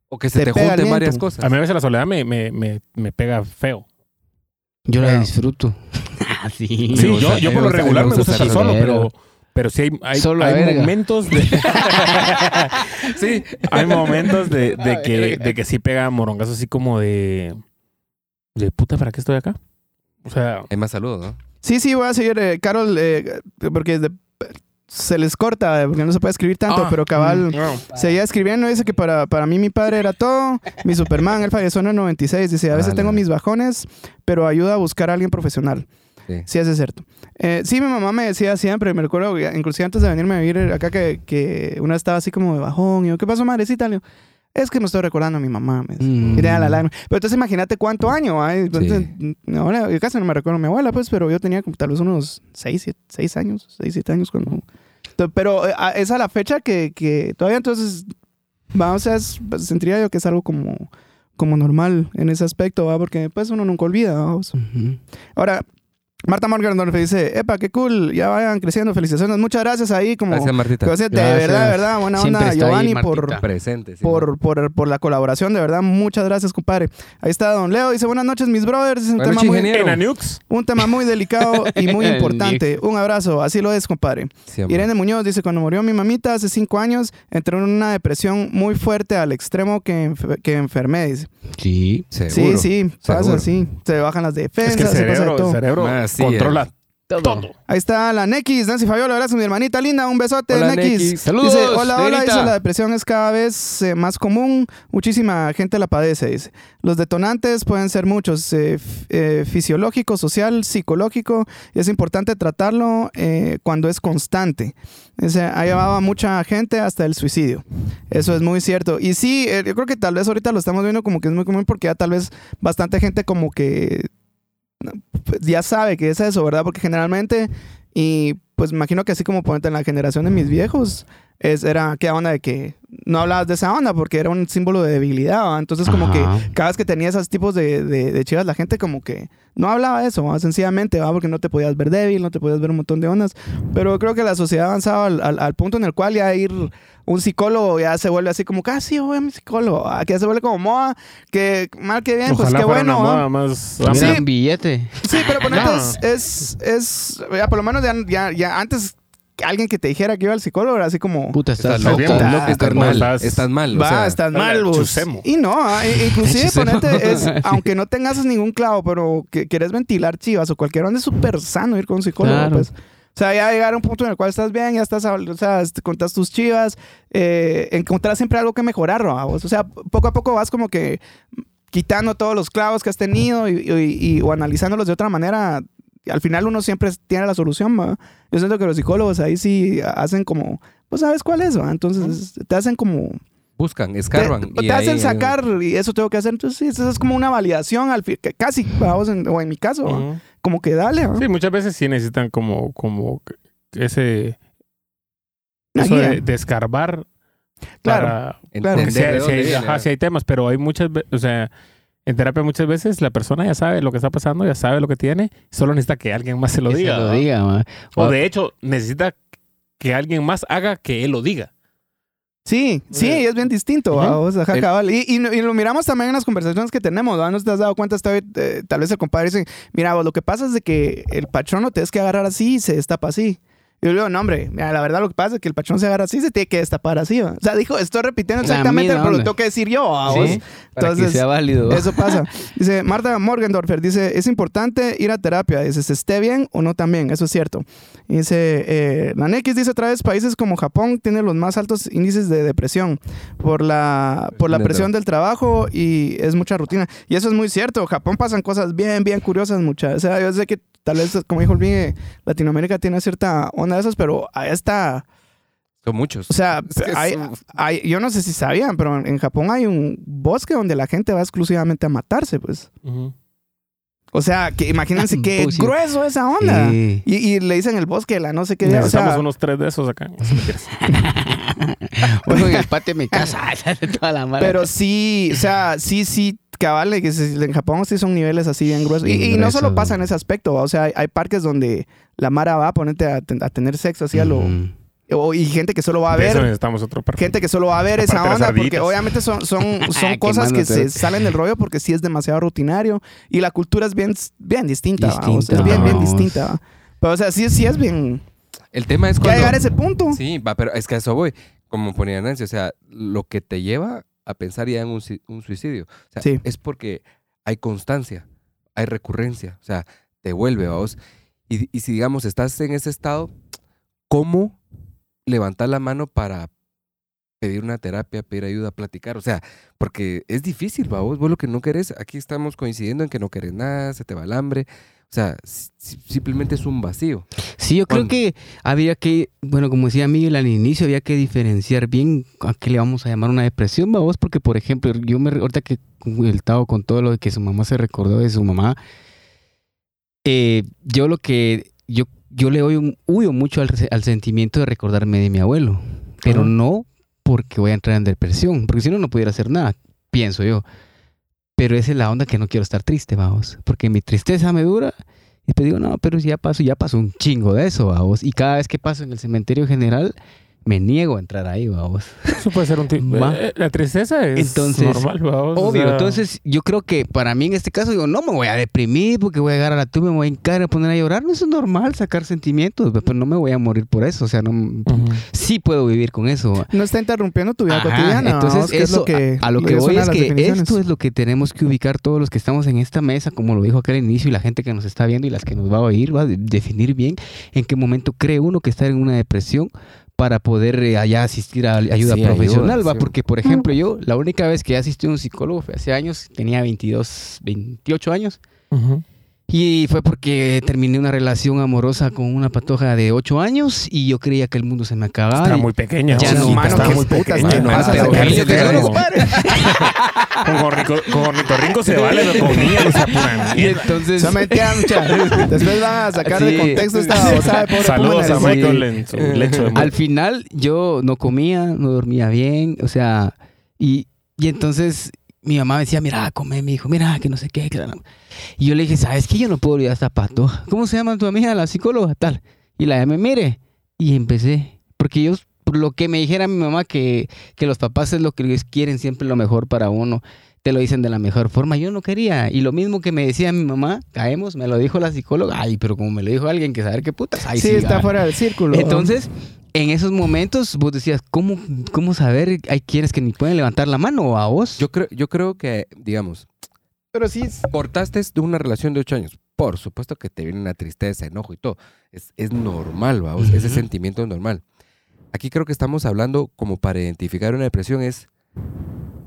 S3: O que se
S4: Te
S3: te, junten varias cosas.
S2: A mí a veces la soledad me, me, me, me pega feo.
S1: Yo la disfruto. Ah, sí.
S2: Sí, yo, yo por lo regular
S3: me gusta
S2: estar solo, pero, pero sí hay, hay,
S1: Solo
S2: hay momentos de...
S3: Sí.
S2: hay momentos de, que, de que sí pega morongazo así como de... De puta, ¿para qué estoy acá? O sea,
S3: Hay más saludos, ¿no?
S4: Sí, sí, voy a seguir, eh, Carol, eh, porque de- se les corta, eh, porque no se puede escribir tanto,
S2: Ah,
S4: pero cabal...
S2: no.
S4: Seguía escribiendo, dice que para, para mí mi padre era todo, mi Superman, él falleció en el 96, dice, a veces
S3: Ah,
S4: tengo mis bajones, pero ayuda a buscar a alguien profesional.
S3: Sí.
S4: Sí, eso es cierto. Eh, sí, mi mamá me decía siempre, me recuerdo, inclusive antes de venirme a vivir acá, que, que una estaba así como de bajón, y yo, ¿qué pasó, madrecita? Le digo, es que me estoy recordando a mi mamá. Me.
S1: Mm.
S4: La lágrima. Pero entonces imagínate cuánto año. Entonces, ahora, yo casi no me recuerdo a mi abuela, pues, pero yo tenía como tal vez unos 6, 6 años, 6, 7 años cuando... Pero eh, es a la fecha que, que todavía entonces, vamos a pues, sentiría yo que es algo como, como normal en ese aspecto, ¿va? porque pues uno nunca olvida. vamos.
S1: Ujú.
S4: Ahora, Marta Morgan dice, epa, qué cool, ya vayan creciendo, felicitaciones. Muchas gracias ahí, como...
S3: Gracias, Martita.
S4: Gracias, de
S1: Gracias.
S4: verdad, de verdad, buena
S1: Siempre
S4: onda,
S1: ahí,
S4: Giovanni, por,
S3: Presente. sí,
S4: por, por, por la colaboración, de verdad, muchas gracias, compadre. Ahí está Don Leo, dice, buenas noches, mis brothers, es un,
S3: Buenas
S4: tema muy, un tema muy delicado y muy importante. Un abrazo, así lo es, compadre.
S3: Sí.
S4: Irene Muñoz dice, cuando murió mi mamita hace cinco años, entró en una depresión muy fuerte al extremo que, enf- que enfermé. dice.
S1: Sí.
S4: Sí,
S3: Seguro.
S4: sí, pasa
S3: seguro.
S4: así. Se bajan las defensas,
S2: Es que el
S4: se pasa de
S2: cerebro,
S4: todo.
S2: el cerebro
S3: Así
S2: controla todo.
S4: Ahí está la Nex, Nancy Fabiola, gracias mi hermanita linda, un besote,
S3: Hola,
S4: Nex.
S1: Saludos,
S4: Dice, hola, hola,
S1: negrita.
S4: dice, la depresión es cada vez eh, más común, muchísima gente la padece, dice. Los detonantes pueden ser muchos, eh, eh, fisiológico, social, psicológico, y es importante tratarlo eh, cuando es constante. Dice, ha llevado a mucha gente hasta el suicidio. Eso es muy cierto. Y sí, eh, yo creo que tal vez ahorita lo estamos viendo como que es muy común porque ya tal vez bastante gente como que ya sabe que es eso, ¿verdad? Porque generalmente, y pues imagino que así como ponerte en la generación de mis viejos, es, era qué onda de que no hablabas de esa onda porque era un símbolo de debilidad, ¿va? Entonces como que cada vez que tenía esos tipos de, de, de chivas, la gente como que no hablaba de eso, ¿va? sencillamente, ¿va? porque no te podías ver débil, no te podías ver un montón de ondas. Pero creo que la sociedad ha avanzado al, al- al punto en el cual ya ir un psicólogo ya se vuelve así como, casi yo voy a mi psicólogo, ah, que ya se vuelve como moda, que mal que bien, pues qué bueno.
S2: una moda más...
S4: Sí.
S1: un billete.
S4: Sí, pero
S2: No.
S4: es, es, es- ya por lo menos ya, ya, ya antes alguien que te dijera que iba al psicólogo era así como,
S1: Puta, estás
S3: Estás loco, estás
S2: como
S3: mal.
S2: estás-
S3: Estás mal. o
S4: va,
S3: sea,
S4: estás mal, vos". Y no, ah, inclusive ponete, es, aunque no tengas ningún clavo, pero que quieres ventilar chivas o cualquier onda, es súper sano ir con un psicólogo,
S1: Claro.
S4: pues. O sea, ya llegar a un punto en el cual estás bien, ya estás, o sea, te contás tus chivas, eh, encontrar siempre algo que mejorar, ¿no? O sea, poco a poco vas como que quitando todos los clavos que has tenido y, y- y- o analizándolos de otra manera. Al final uno siempre tiene la solución. Yo siento que los psicólogos ahí sí hacen como, pues sabes cuál es, ¿va? Entonces te hacen como
S3: buscan, escarban.
S4: te,
S3: y
S4: te
S3: ahí-
S4: hacen sacar y eso tengo que hacer. Entonces, sí, eso es como una validación al casi, vamos, en- o en mi caso, como que dale.
S2: Sí, muchas veces sí necesitan como, como ese...
S4: Una
S2: Eso de, de escarbar
S4: Claro,
S2: para...
S3: entender
S2: Porque sí,
S3: de
S2: hay- temas, pero hay muchas veces, o sea, en terapia muchas veces la persona ya sabe lo que está pasando, ya sabe lo que tiene, solo necesita que alguien más se lo
S1: Que
S2: diga.
S1: Se lo diga, ma.
S2: O de hecho, necesita que alguien más haga que él lo diga.
S4: Sí, sí,
S2: Eh,
S4: es bien distinto,
S2: ujú.
S4: ¿va? O sea,
S3: El-
S4: cabal. y, y, y lo miramos también en las conversaciones que tenemos, ¿va? ¿No te has dado cuenta? Eh, tal vez el compadre dice, mira, vos, lo que pasa es de que el patrón lo tienes que agarrar así y se destapa así. Yo le digo, no, hombre, mira, la verdad lo que pasa es que el patrón se agarra así se tiene que destapar así, ¿va? O sea, dijo, estoy repitiendo exactamente, lo
S1: onda.
S4: tengo que decir yo.
S1: Sí,
S4: vos?
S1: Que
S4: Entonces,
S1: sea válido.
S4: Eso pasa. Dice Marta Morgendorfer, dice, es importante ir a terapia. Dice, se esté bien o no también. Eso es cierto. Dice, eh, Nex dice otra vez, países como Japón tienen los más altos índices de depresión por la, por la presión del trabajo y es mucha rutina. Y eso es muy cierto. Japón pasan cosas bien, bien curiosas muchas. O sea, yo sé que tal vez, como dijo el Latinoamérica tiene cierta onda de esas, pero allá está...
S3: Son muchos.
S4: O sea,
S3: Es que
S4: hay-
S3: son-
S4: hay- yo no sé si sabían, pero en, Japón hay un bosque donde la gente va exclusivamente a matarse, pues. O sea, que imagínense qué
S1: Pussy.
S4: grueso esa onda.
S1: Sí.
S4: Y, y le dicen el bosque, la no sé qué. O
S2: Necesitamos
S4: sea,
S2: unos tres de esos acá.
S1: Bueno, en el patio de mi casa. toda la mara.
S4: pero sí, o sea, sí, sí, cabal, que se- en Japón sí son niveles así bien gruesos. Y,
S1: Bien
S4: y no
S1: gruesos,
S4: solo pasa en ese aspecto, o sea, hay, hay parques donde la mara va a ponerte a, ten- a tener sexo así a lo...
S1: Mm.
S4: o- y gente que solo va a
S2: De eso
S4: ver...
S2: necesitamos otro parque.
S4: Gente que solo va a ver esa onda porque obviamente son, son, son
S1: Qué
S4: cosas que se salen del rollo porque sí es demasiado rutinario y la cultura es bien, bien distinta, es bien, bien distinta. ¿va? Pero o sea, sí, sí es bien...
S3: El tema es cuando...
S4: llegar a ese punto.
S3: Sí, va, pero es que a eso voy. Como ponía Nancy, o sea, lo que te lleva a pensar ya en un, suicidio. O sea,
S4: Sí.
S3: es porque hay constancia, hay recurrencia. O sea, te vuelve a vos. Y, y si, digamos, estás en ese estado, ¿cómo levantar la mano para pedir una terapia, pedir ayuda, platicar? O sea, porque es difícil, va vos, vos lo que no querés, aquí estamos coincidiendo en que no querés nada, se te va el hambre. O sea, si- si- simplemente es un vacío.
S1: Sí, yo creo que había que, bueno, como decía Miguel al inicio, había que diferenciar bien a qué le vamos a llamar una depresión, vos, porque por ejemplo, yo me ahorita que el estado con todo lo de que su mamá se recordó de su mamá, eh, yo lo que yo yo le huyo, huyo mucho al, al sentimiento de recordarme de mi abuelo, pero
S2: Ajá.
S1: no porque voy a entrar en depresión, porque si no no pudiera hacer nada, pienso yo. Pero esa es la onda que no quiero estar triste, vamos, porque mi tristeza me dura y te digo, no, pero si ya pasó, ya pasó un chingo de eso, vamos. Y cada vez que paso en el cementerio general, me niego a entrar ahí, vamos.
S2: Eso puede ser un tipo.
S1: Va.
S2: La tristeza es
S1: Entonces,
S2: normal, vamos. o
S1: Obvio,
S2: sea,
S1: entonces yo creo que para mí en este caso digo, no me voy a deprimir porque voy a llegar a la tumba, me voy a hincar a poner a llorar, no eso es normal sacar sentimientos, pero no me voy a morir por eso, o sea, no sí puedo vivir con eso.
S4: No está interrumpiendo tu vida
S1: Ajá,
S4: cotidiana.
S1: Entonces,
S4: vamos, que es
S1: eso,
S4: lo que,
S1: a, a lo que voy es que esto es lo que tenemos que ubicar todos los que estamos en esta mesa, como lo dijo acá al inicio, y la gente que nos está viendo y las que nos va a oír, va a de- definir bien en qué momento cree uno que está en una depresión para poder eh, allá asistir a ayuda
S3: Sí,
S1: profesional,
S3: ayuda,
S1: va,
S3: sí.
S1: porque por ejemplo yo, la única vez que asistí a un psicólogo fue hace años, tenía 22, 28 años,
S2: Ujú.
S1: Y fue porque terminé una relación amorosa con una patoja de 8 años y yo creía que el mundo se me acababa.
S2: Estaba muy pequeña.
S1: Ya no, mano,
S2: estaba muy pequeña. no,
S4: pasas,
S2: pero
S4: acá
S2: ¿qué
S4: dice que
S2: dices,
S4: no
S2: no? Con ornitorrinco se vale, lo comía, o sea, pura
S1: y entonces...
S4: Se mucha. Después van a sacar de contexto esta babosada de pobre
S2: Saludos a
S4: el-
S2: Michael en su lecho de
S1: Al final yo no comía, no dormía bien, o sea, y, y entonces mi mamá me decía, mira, come, mi hijo, mira, que no sé qué. que no". Y yo le dije, ¿sabes qué? Yo no puedo olvidar a esta patoja. ¿Cómo se llama tu amiga, la psicóloga? Tal. Y la llamé, mire. Y empecé, porque yo, por lo que me dijera mi mamá, que, que los papás es lo que quieren siempre lo mejor para uno. Te lo dicen de la mejor forma. Yo no quería. Y lo mismo que me decía mi mamá, caemos, me lo dijo la psicóloga. Ay, pero como me lo dijo alguien que saber qué putas. Ay,
S4: Sí,
S1: sí,
S4: está fuera del círculo.
S1: Entonces, en esos momentos, vos decías, ¿cómo, cómo saber? Hay quienes que ni pueden levantar la mano a vos.
S3: Yo creo, yo creo que, digamos,
S4: Pero sí, es-
S3: cortaste de una relación de ocho años. Por supuesto que te viene una tristeza, enojo y todo. Es, es normal, vamos. Ese
S1: Ujú.
S3: sentimiento es normal. Aquí creo que estamos hablando como para identificar una depresión es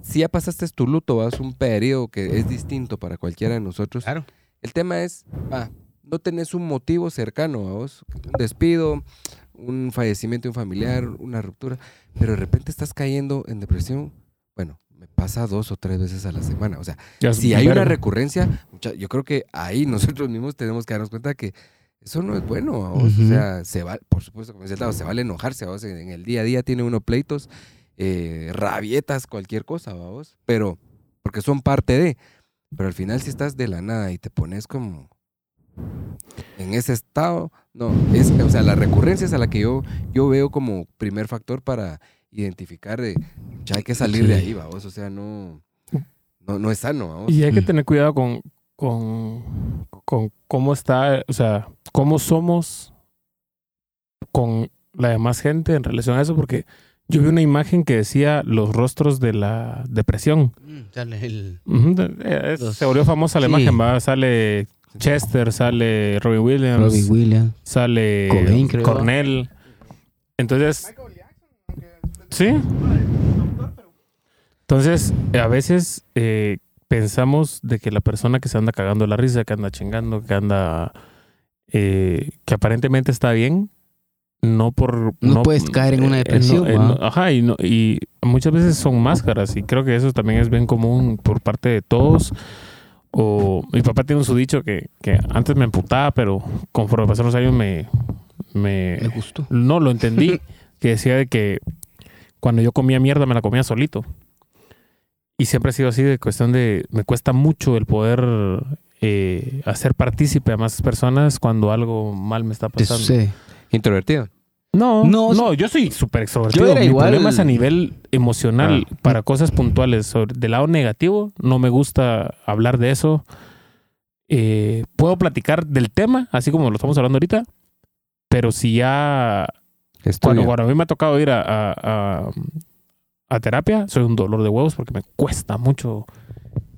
S3: si ya pasaste tu luto, vas un periodo que es distinto para cualquiera de nosotros.
S1: Claro.
S3: El tema es, ah, no tenés un motivo cercano a vos, un despido, un fallecimiento de un familiar, una ruptura, pero de repente estás cayendo en depresión. Bueno, me pasa dos o tres veces a la semana. O sea,
S2: Ya
S3: si hay una recurrencia, yo creo que ahí nosotros mismos tenemos que darnos cuenta que eso no es bueno. O sea, se va, por supuesto, como decía Tavo, se vale enojarse. En, en el día a día tiene uno pleitos, eh, rabietas, cualquier cosa, vamos. Pero, porque son parte de. Pero al final, si estás de la nada y te pones como en ese estado, no, es, o sea, la recurrencia es a la que yo, yo veo como primer factor para identificar de, ya hay que salir de ahí, vamos, o sea, no, no, no es sano, vamos.
S2: Y hay que
S1: Mm.
S2: tener cuidado con, con, con cómo está, o sea, cómo somos con la demás gente en relación a eso, porque yo vi una imagen que decía los rostros de la depresión.
S1: Mm, sale el-
S2: eh, es-
S1: Los-
S2: Se volvió famosa la
S1: sí.
S2: imagen, ¿va? Sale Chester, sale Robbie Williams,
S1: Robbie Williams.
S2: sale
S1: Cobain, creo.
S2: Cornell. Entonces, sí. Entonces, a veces eh, pensamos de que la persona que se anda cagando la risa, que anda chingando, que anda, eh, que aparentemente está bien, no por...
S1: No puedes caer en una
S2: eh,
S1: depresión,
S2: eh,
S1: ¿va?
S2: no, ajá, y, no- y muchas veces son máscaras y creo que eso también es bien común por parte de todos. O mi papá tiene un su dicho que, que antes me emputaba, pero conforme pasaron los años me, me,
S1: Me gustó.
S2: no lo entendí. que decía de que cuando yo comía mierda me la comía solito. Y siempre ha sido así de cuestión de me cuesta mucho el poder eh, hacer partícipe a más personas cuando algo mal me está pasando.
S1: sucede.
S3: Introvertido.
S2: No,
S1: No,
S2: no, yo soy súper extrovertido.
S1: Yo era
S2: Mi
S1: igual.
S2: problema es a nivel emocional
S3: Ah.
S2: para cosas puntuales. Sobre, del lado negativo, no me gusta hablar de eso. Eh, puedo platicar del tema, así como lo estamos hablando ahorita, pero si ya cuando, cuando a mí me ha tocado ir a, a- a- a terapia, soy un dolor de huevos porque me cuesta mucho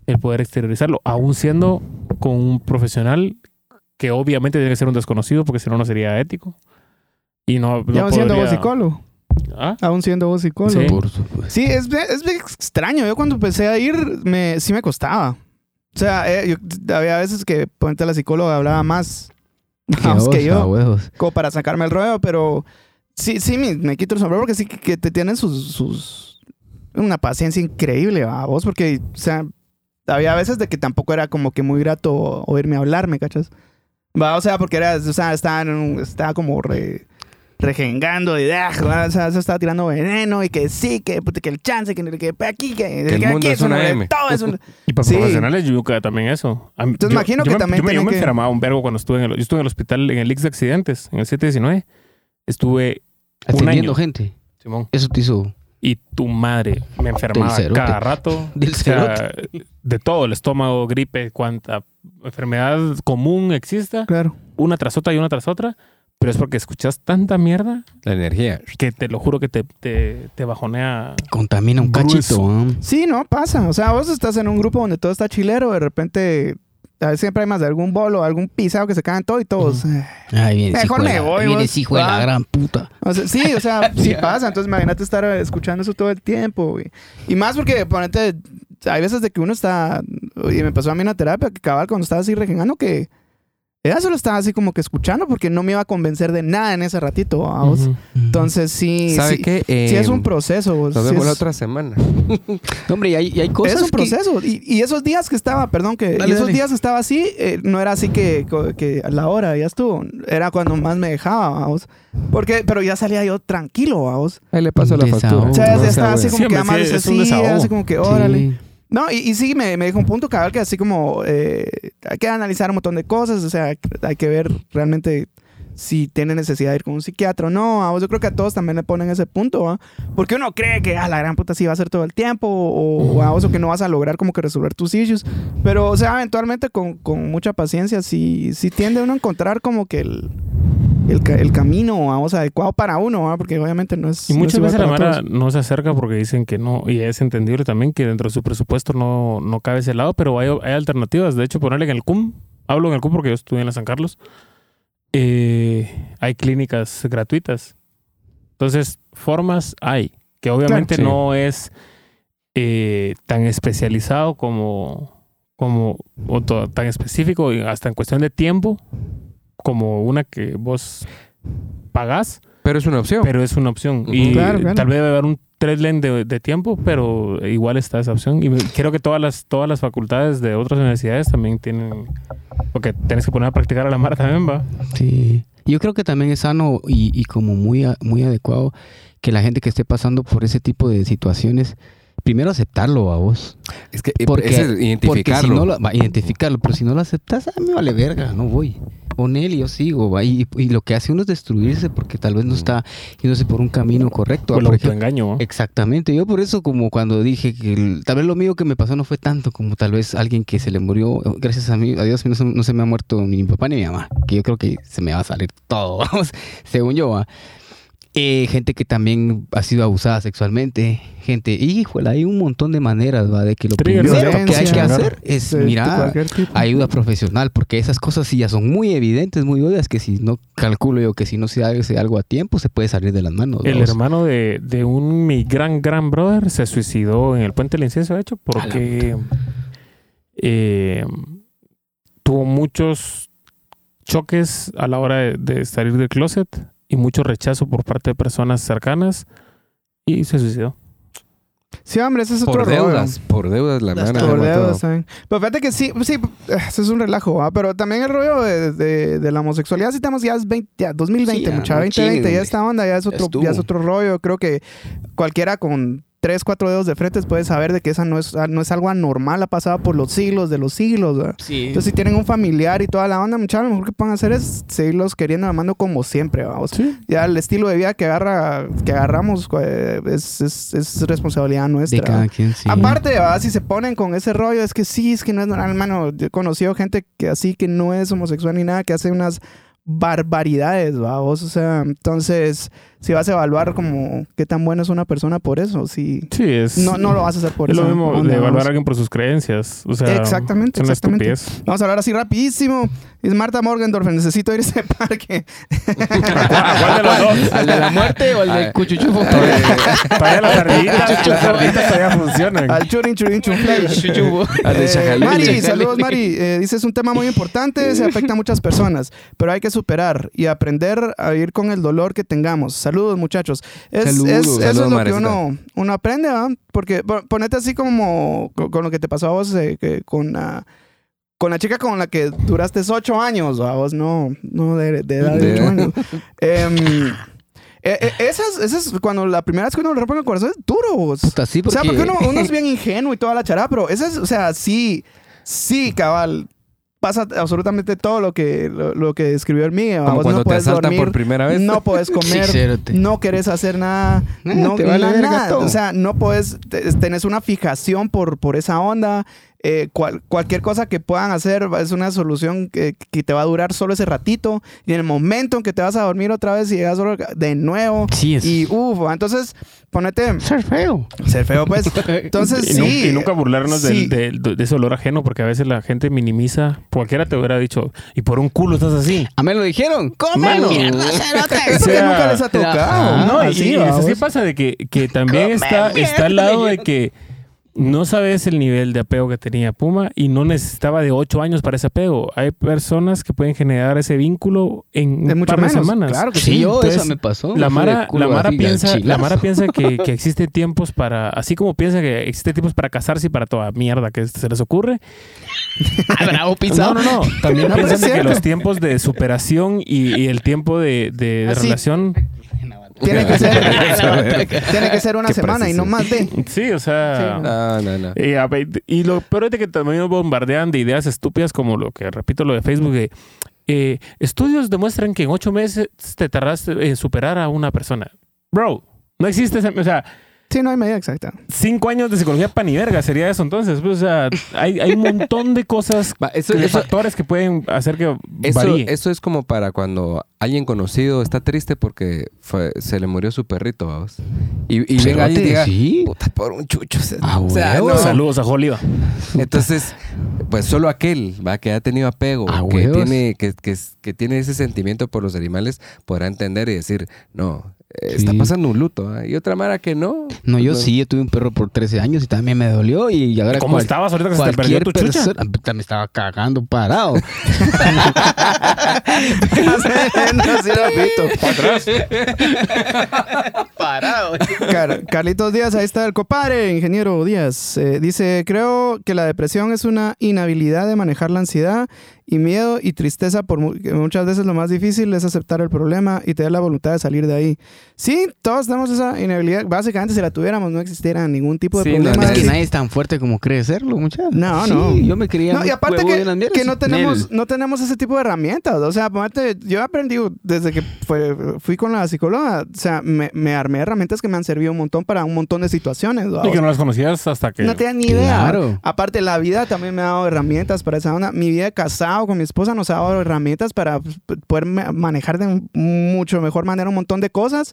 S2: el poder exteriorizarlo, aún siendo con un profesional que obviamente tiene que ser un desconocido porque si no, no sería ético. Y no, no
S4: siendo vos psicólogo.
S2: ¿Ah?
S4: Aún siendo vos psicólogo.
S2: Sí.
S1: Por supuesto.
S4: Sí, es, es extraño. Yo cuando empecé a ir, me, sí me costaba. O sea, eh, yo- había veces que ponente la psicóloga hablaba más, más que
S1: a
S4: yo,
S1: huevos.
S4: como para sacarme el rollo, pero sí, sí, me, me quito el sombrero porque sí que, que te tienen sus, sus... Una paciencia increíble, a vos, porque, o sea, había veces de que tampoco era como que muy grato oírme hablar, ¿me cachas? Va, o sea, porque era, o sea, estaba, en un- estaba como re, regengando y ah, o sea, se estaba tirando veneno y que sí, que, que el chance, que, que aquí, que,
S3: el mundo
S4: aquí
S3: es una
S4: un-
S3: M.
S4: Todo es un-
S2: Y para
S4: Sí.
S2: profesionales, yuca también eso. A mí-
S4: Entonces, imagino que
S2: me,
S4: también
S2: yo, me- yo me
S4: que-
S2: enfermaba un vergo cuando estuve en el, yo estuve en el hospital en el X de accidentes, en el 719. Estuve un
S1: Atendiendo
S2: año.
S1: gente.
S2: Simón.
S1: Eso te hizo
S2: Y tu madre me enfermaba cada rato.
S1: del
S2: O sea,
S1: cerote.
S2: de todo, el estómago, gripe, cuanta enfermedad común exista,
S4: Claro.
S2: una tras otra y una tras otra. Pero es porque escuchas tanta mierda
S3: La energía.
S2: que te lo juro que te, te, te bajonea.
S1: Contamina un
S2: Grueso.
S1: cachito. ¿ah?
S4: Sí, no, pasa. O sea, vos estás en un grupo donde todo está chilero, de repente a veces siempre hay más de algún bolo, algún pisado que se caen todo y todos. eh.
S1: Ay, vienes
S4: Mejor
S1: hijo
S4: me
S1: la-
S4: voy,
S1: vienes
S4: vos.
S1: hijo de la
S4: Ah.
S1: gran puta.
S4: O sea, sí, o sea, sí pasa. Entonces imagínate estar eh, escuchando eso todo el tiempo. güey. Y más porque, ponete, hay veces de que uno está, y me pasó a mí en la terapia, que cabal cuando estaba así regengando que ella solo estaba así como que escuchando porque no me iba a convencer de nada en ese ratito. vamos. Entonces sí,
S3: ¿Sabe
S4: sí,
S3: qué?
S4: sí es
S3: Eh,
S4: un proceso. vos.
S3: Nos
S4: Sí
S3: vemos
S4: es-
S3: la otra semana.
S1: Hombre, y hay, y hay cosas
S4: es un
S1: que-
S4: proceso. Y, y esos días que estaba, perdón, que
S1: Dale,
S4: y esos
S1: dale.
S4: días que estaba así, eh, no era así que, que a la hora ya estuvo. Era cuando más me dejaba, vamos. Porque, pero ya salía yo tranquilo, vamos.
S3: Ahí le paso la factura.
S4: O sea,
S3: No
S4: estaba así como que además así, así como que órale. No, y, sí, me, me dijo un punto cabal que así como eh, hay que analizar un montón de cosas, o sea, hay que ver realmente si tiene necesidad de ir con un psiquiatra o no. vamos. Yo creo que a todos también le ponen ese punto, ¿va? Porque uno cree que a la gran puta sí va a ser todo el tiempo o, vamos, o que no vas a lograr como que resolver tus issues. Pero, o sea, eventualmente con, con mucha paciencia sí, sí tiende uno a encontrar como que el, el, el camino, vamos, adecuado para uno, ¿va? Porque obviamente no es...
S2: Y
S4: no
S2: muchas
S4: igual
S2: veces la Mara
S4: todos.
S2: no se acerca porque dicen que no, y es entendible también que dentro de su presupuesto no, no cabe ese lado, pero hay, hay alternativas. De hecho, ponerle en el CUM, hablo en el CUM porque yo estudié en la San Carlos, eh, hay clínicas gratuitas. Entonces, formas hay, que obviamente
S3: Claro, sí.
S2: no es eh, tan especializado como, como o to- tan específico, hasta en cuestión de tiempo, como una que vos pagás.
S3: Pero es una opción.
S2: Pero es una opción. Y
S4: Claro, claro.
S2: tal vez debe haber un tres len de, de tiempo, pero igual está esa opción. Y me- creo que todas las, todas las facultades de otras universidades también tienen. Porque tienes que poner a practicar a la mar también, va.
S1: Sí. Yo creo que también es sano y, y como muy, a- muy adecuado que la gente que esté pasando por ese tipo de situaciones, primero aceptarlo a vos.
S3: es que eh,
S1: Porque,
S3: es
S1: porque si
S3: identificarlo.
S1: no lo, va, identificarlo, pero si no lo aceptas, ah, me vale verga, no voy. Con él y yo sigo. Y, y lo que hace uno es destruirse porque tal vez no está yéndose por un camino correcto.
S2: Por
S1: Por ejemplo,
S2: autoengaño, ¿va?
S1: Exactamente, yo por eso como cuando dije que el- tal vez lo mío que me pasó no fue tanto como tal vez alguien que se le murió, gracias a mí, a Dios no se, no se me ha muerto ni mi papá ni mi mamá, que yo creo que se me va a salir todo, vamos, según yo. ¿va? Eh, gente que también ha sido abusada sexualmente, gente, híjole, hay un montón de maneras, ¿va? De que lo primero que hay que hacer es mirar ayuda profesional, porque esas cosas sí ya son muy evidentes, muy obvias, que si no calculo yo que si no se hace algo a tiempo, se puede salir de las manos.
S2: El hermano de, de un mi gran, gran brother se suicidó en el puente del incienso, de hecho, porque eh, tuvo muchos choques a la hora de, de salir del closet y mucho rechazo por parte de personas cercanas y se suicidó.
S4: Sí, hombre, ese es otro
S3: Por
S4: rollo.
S3: deudas, por deudas la mano.
S4: Por deudas también. Pero fíjate que sí, sí, eso es un relajo, ¿va? pero también el rollo de, de- de la homosexualidad, si estamos ya es 20, ya 2020,
S1: Sí, ya,
S4: mucha,
S1: no
S4: 2020,
S1: chinguen,
S4: ya esta onda ya es otro, ya es otro rollo. Creo que cualquiera con tres, cuatro dedos de frente puede saber de que esa no es, no es algo anormal, ha pasado por los siglos de los siglos, ¿va?
S1: Sí.
S4: Entonces, si tienen un familiar y toda la onda, muchachos, lo mejor que pueden hacer es seguirlos queriendo amando como siempre, vamos.
S2: Sí.
S4: Ya el estilo de vida que agarra, que agarramos es, es, es responsabilidad nuestra.
S1: de cada quien, sí.
S4: Aparte, ¿verdad? si se ponen con ese rollo, es que sí, es que no es normal, hermano. Yo he conocido gente que así que no es homosexual ni nada, que hace unas barbaridades, vamos. O sea, entonces, si vas a evaluar como qué tan bueno es una persona por eso, sí.
S2: Sí, es.
S4: No, no lo vas a hacer por
S2: es
S4: eso.
S2: lo mismo de evaluar
S4: vamos.
S2: a alguien por sus creencias. O sea,
S4: Exactamente,
S2: es
S4: exactamente.
S2: estupidez.
S4: Vamos a hablar así rapidísimo. Es Marta Morgendorf, necesito ir a ese parque.
S2: ¿A cuál de los dos?
S1: ¿Al de la muerte o al de
S3: Ah.
S1: Cuchuchufo?
S2: Todavía las ardillitas, las ardillitas todavía funcionan.
S4: Al churin, churin.
S1: Chuchubo.
S3: Al de
S4: Eh. Mari, saludos Mari. Eh, dice, es un tema muy importante, se afecta a muchas personas, pero hay que superar y aprender a vivir con el dolor que tengamos. Saludos muchachos. Es,
S1: Saludos.
S4: es- eso es
S3: Saludos,
S4: lo que uno, uno aprende, ¿va? Porque po- ponete así como con, con lo que te pasó a vos eh, que con la... Con la chica con la que duraste ocho años, a vos no, no de, de edad de ocho años. Eh, eh, esas, esas, cuando la primera vez que uno le rompe el corazón es duro, vos.
S1: Puta, sí,
S4: O
S1: porque...
S4: sea, porque uno, uno es bien ingenuo y toda la charada, pero eso es, o sea, sí, sí, cabal. Pasa absolutamente todo lo que, lo, lo que describió el mío.
S3: Como cuando
S4: no
S3: te
S4: puedes
S3: asaltan
S4: dormir,
S3: por primera vez.
S4: no puedes comer,
S1: Sí,
S4: no querés hacer nada,
S1: Nah,
S4: no,
S1: te vale
S4: nada. O sea, no puedes, te- tenés una fijación por, por esa onda. Eh, cual- cualquier cosa que puedan hacer es una solución que, que te va a durar solo ese ratito. Y en el momento en que te vas a dormir otra vez y llegas solo de nuevo.
S1: Sí, es...
S4: Y uff, entonces ponete.
S1: ser feo.
S4: Ser feo, pues. Entonces,
S2: Y,
S4: sí.
S2: y nunca burlarnos
S4: Sí.
S2: del- del- de ese olor ajeno, porque a veces la gente minimiza. Cualquiera te hubiera dicho, y por un culo estás así.
S1: A mí lo dijeron. ¿Cómo mierda, cerote?
S4: Es porque
S2: O sea,
S4: nunca les ha tocado.
S2: no, y-
S4: Así,
S2: y, así pasa de que, que también está, está al lado de que no sabes el nivel de apego que tenía Puma y no necesitaba de ocho años para ese apego. Hay personas que pueden generar ese vínculo en
S4: De
S2: un par de
S4: menos.
S2: semanas.
S4: Claro que
S1: Sí,
S4: sí.
S1: yo,
S2: Entonces,
S1: eso me pasó.
S2: La Mara, la piensa, la
S1: chilazo.
S2: Mara piensa que, que existe tiempos para, así como piensa que existe tiempos para casarse y para toda mierda que se les ocurre.
S1: Ah, bravo,
S2: No,
S1: pisado.
S2: no, no. También
S4: No,
S2: piensan que los tiempos de superación y, y el tiempo de, de- de
S4: Así.
S2: relación.
S4: Tiene que ser, tiene que ser una
S3: Qué
S4: semana y no más de.
S2: Sí, o sea.
S3: No, no, no.
S2: Y, a y lo peor es de que también nos bombardean de ideas estúpidas como lo que repito lo de Facebook de eh, estudios demuestran que en ocho meses te tardaste en superar a una persona. Bro, no existe ese, o sea,
S4: Sí, no hay medida exacta.
S2: cinco años de psicología pa' ni verga sería eso entonces. Pues, o sea, hay, hay un montón de cosas,
S3: Va, eso,
S2: de
S3: eso,
S2: factores que pueden hacer que
S3: eso,
S2: varíe.
S3: eso es como para cuando alguien conocido está triste porque fue- se le murió su perrito, vamos. Y, y venga alguien y diga,
S1: sí.
S3: puta, por un chucho.
S1: Ah,
S3: o sea, no.
S2: Saludos a Joliva.
S3: Entonces, pues solo aquel, va, que ha tenido apego,
S1: Ah,
S3: que
S1: huevos.
S3: tiene, que, que, que tiene ese sentimiento por los animales, podrá entender y decir, no, eh, está
S1: Sí.
S3: pasando un luto. ¿ah? Y otra Mara que no.
S1: No, yo sí, yo tuve un perro por 13 años y también me dolió y ahora
S2: ¿Cómo
S1: cual-
S2: estabas ahorita que se te perdió tu chucha?
S1: persona puta, me estaba cagando parado.
S4: No, sí.
S2: Atrás.
S1: parado.
S4: Car- Carlitos Díaz, ahí está el compadre, ingeniero Díaz. Eh, dice, creo que la depresión es una inhabilidad de manejar la ansiedad y miedo y tristeza. Por mu- muchas veces lo más difícil es aceptar el problema y tener la voluntad de salir de ahí. Sí, todos tenemos esa inhabilidad. Básicamente, si la tuviéramos, no existiera ningún tipo de
S3: Sí, no,
S4: problema.
S1: Es que
S4: Sí.
S1: nadie es tan fuerte como cree serlo, muchachos.
S4: No,
S1: Sí,
S4: no.
S1: Yo me creía
S4: No, y aparte que,
S1: las
S4: que no tenemos,
S1: Nel.
S4: no tenemos ese tipo de herramientas. O sea, aparte, yo he aprendido desde que fue- fui con la psicóloga, o sea, me, me armé herramientas que me han servido un montón para un montón de situaciones.
S2: Y
S4: ¿vamos?
S2: que no las conocías hasta que...
S4: No tenía ni idea.
S1: Claro.
S4: Aparte, la vida también me ha dado herramientas para esa onda. Mi vida de casado con mi esposa nos ha dado herramientas para poder ma- manejar de mucho mejor manera un montón de cosas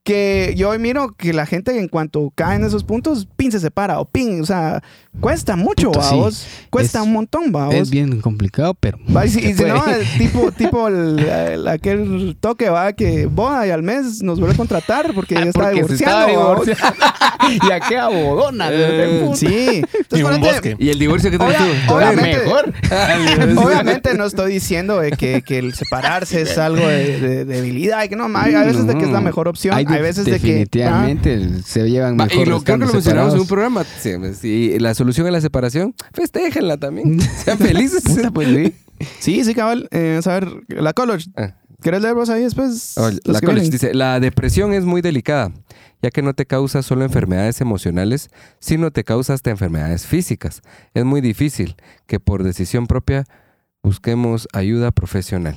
S4: que yo hoy miro que la gente en cuanto cae en esos puntos, pin se separa o pin, o sea, cuesta mucho,
S1: sí.
S4: vamos. Cuesta
S1: Es-
S4: un montón, vamos.
S1: Es bien complicado, pero.
S4: Va, y si, y si
S1: se
S4: no, el tipo, tipo el, el- aquel toque va que boda y al mes nos vuelve a contratar porque ya está divorciando.
S1: y aquí abodona.
S3: Eh.
S4: Sí. Entonces,
S2: Y un
S4: ponete-
S2: bosque.
S3: ¿Y el divorcio que
S4: Obvia-
S3: tú?
S4: obviamente-
S1: Mejor.
S4: Obviamente no estoy diciendo de que, que el separarse es algo de, de debilidad y que no, hay a veces de que es la
S1: No.
S4: mejor opción.
S1: Hay
S4: hay veces de que...
S1: Definitivamente se llevan
S3: Va,
S1: mejor
S3: y lo creo que lo mencionamos en un programa. Sí, sí, la solución a la separación, festéjenla también. Sean felices.
S1: Puta, pues, sí.
S4: Sí, sí, cabal. Eh, a ver, la college.
S3: Ah.
S4: ¿Quieres leer vos ahí después?
S3: Oh, la college
S4: vienen?
S3: dice, la depresión es muy delicada, ya que no te causa solo enfermedades emocionales, sino te causa hasta enfermedades físicas. Es muy difícil que por decisión propia busquemos ayuda profesional.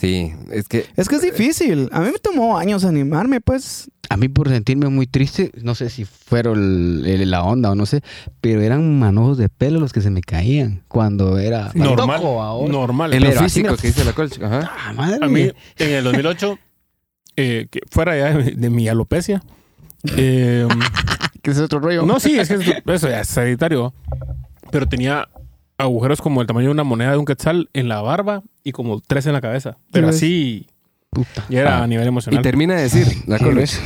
S3: Sí, es que
S4: Es que es difícil. A mí me tomó años animarme, pues.
S1: A mí por sentirme muy triste, no sé si fueron el- el- la onda o no sé, pero eran manojos de pelo los que se me caían cuando era
S2: Normal.
S1: Ahora.
S2: Normal.
S3: en lo físico que dice la college. Ajá.
S1: Ah, madre.
S2: A mí, en el 2008, eh, que fuera ya de, de mi alopecia, eh,
S1: que es otro rollo.
S2: no, sí, es que es- eso ya es sanitario, pero tenía agujeros como el tamaño de una moneda de un quetzal en la barba y como tres en la cabeza. Pero así
S1: Puta.
S2: ya era
S3: Ah.
S2: a nivel
S3: Y
S2: emocional.
S3: termina de decir, la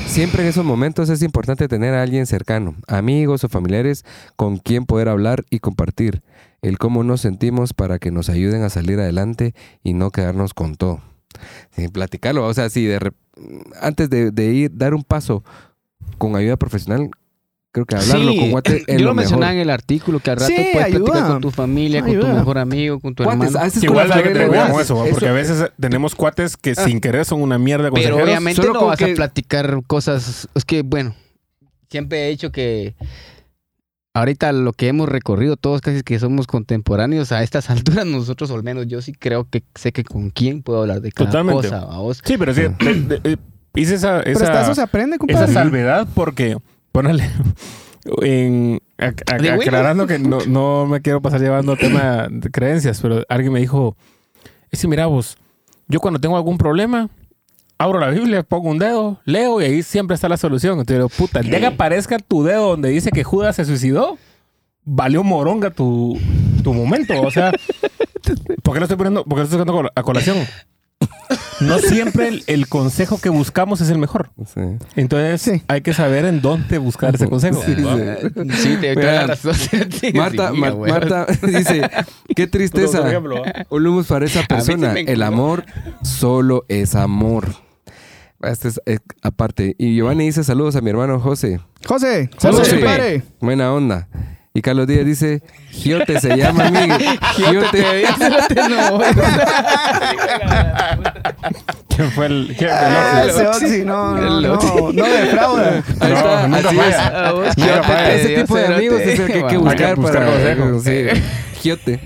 S3: siempre en esos momentos es importante tener a alguien cercano, amigos o familiares con quien poder hablar y compartir el cómo nos sentimos para que nos ayuden a salir adelante y no quedarnos con todo. Sí, platicarlo, o sea, si de antes de, de ir, dar un paso con ayuda profesional, creo que hablarlo
S1: Sí,
S3: con Guate es
S1: yo
S3: lo
S1: lo
S3: mejor.
S1: mencionaba en el artículo que al rato
S4: Sí,
S1: puedes platicar
S4: ayuda.
S1: con tu familia, con tu mejor amigo, con tu hermano.
S3: con
S2: igual hay que tener
S3: familia,
S2: cuidado con eso, porque a veces tenemos cuates que sin querer son una mierda
S1: Pero
S2: consejeros.
S1: obviamente
S3: solo
S1: no
S3: con
S1: vas
S3: que-
S1: a platicar cosas. Es que, bueno, siempre he dicho que ahorita lo que hemos recorrido, todos casi que somos contemporáneos a estas alturas, nosotros, o al menos yo sí creo que sé que con quién puedo hablar de cada
S2: Totalmente.
S1: cosa. ¿va vos?
S2: Sí, pero sí, de- de- hice esa,
S4: Pero hasta
S2: esa,
S4: eso se aprende,
S2: esa
S4: compadre.
S2: salvedad porque, ponele, en, ac- ac-
S1: De huevo.
S2: aclarando que no, no me quiero pasar llevando tema de creencias, pero alguien me dijo, es que mira vos, yo cuando tengo algún problema, abro la Biblia, pongo un dedo, leo y ahí siempre está la solución. Entonces digo, puta, el día que aparezca tu dedo donde dice que Judas se suicidó, valió moronga tu, tu momento. O sea, ¿por qué no estoy poniendo, por qué estoy sacando a colación? No siempre el, el consejo que buscamos es el mejor.
S3: Sí.
S2: Entonces
S4: Sí.
S2: hay que saber en dónde buscar ese consejo.
S3: Sí,
S2: ¿va?
S1: Sí, te doy
S3: Vean,
S1: la razón. Sí,
S3: Marta,
S1: sí,
S3: Mar-
S1: güey.
S3: Marta dice, qué tristeza.
S2: Por ejemplo, ¿va?
S3: Un humus para esa persona. el amor solo es amor. Este es, eh, aparte. Y Giovanni dice saludos a mi hermano José.
S4: José, saludos,
S3: José. Buena onda. Y Carlos Díaz dice, Giote se llama amigo. Giote.
S2: ¿Quién fue el, quién fue el
S4: Ah, ese Oxy, no, no,
S1: El
S4: no, no defrauda.
S3: Ahí
S2: No,
S3: está, así es.
S1: Giote,
S3: Ese tipo de amigos es el que hay que buscar para...
S2: consejos.
S3: Sí. Giote.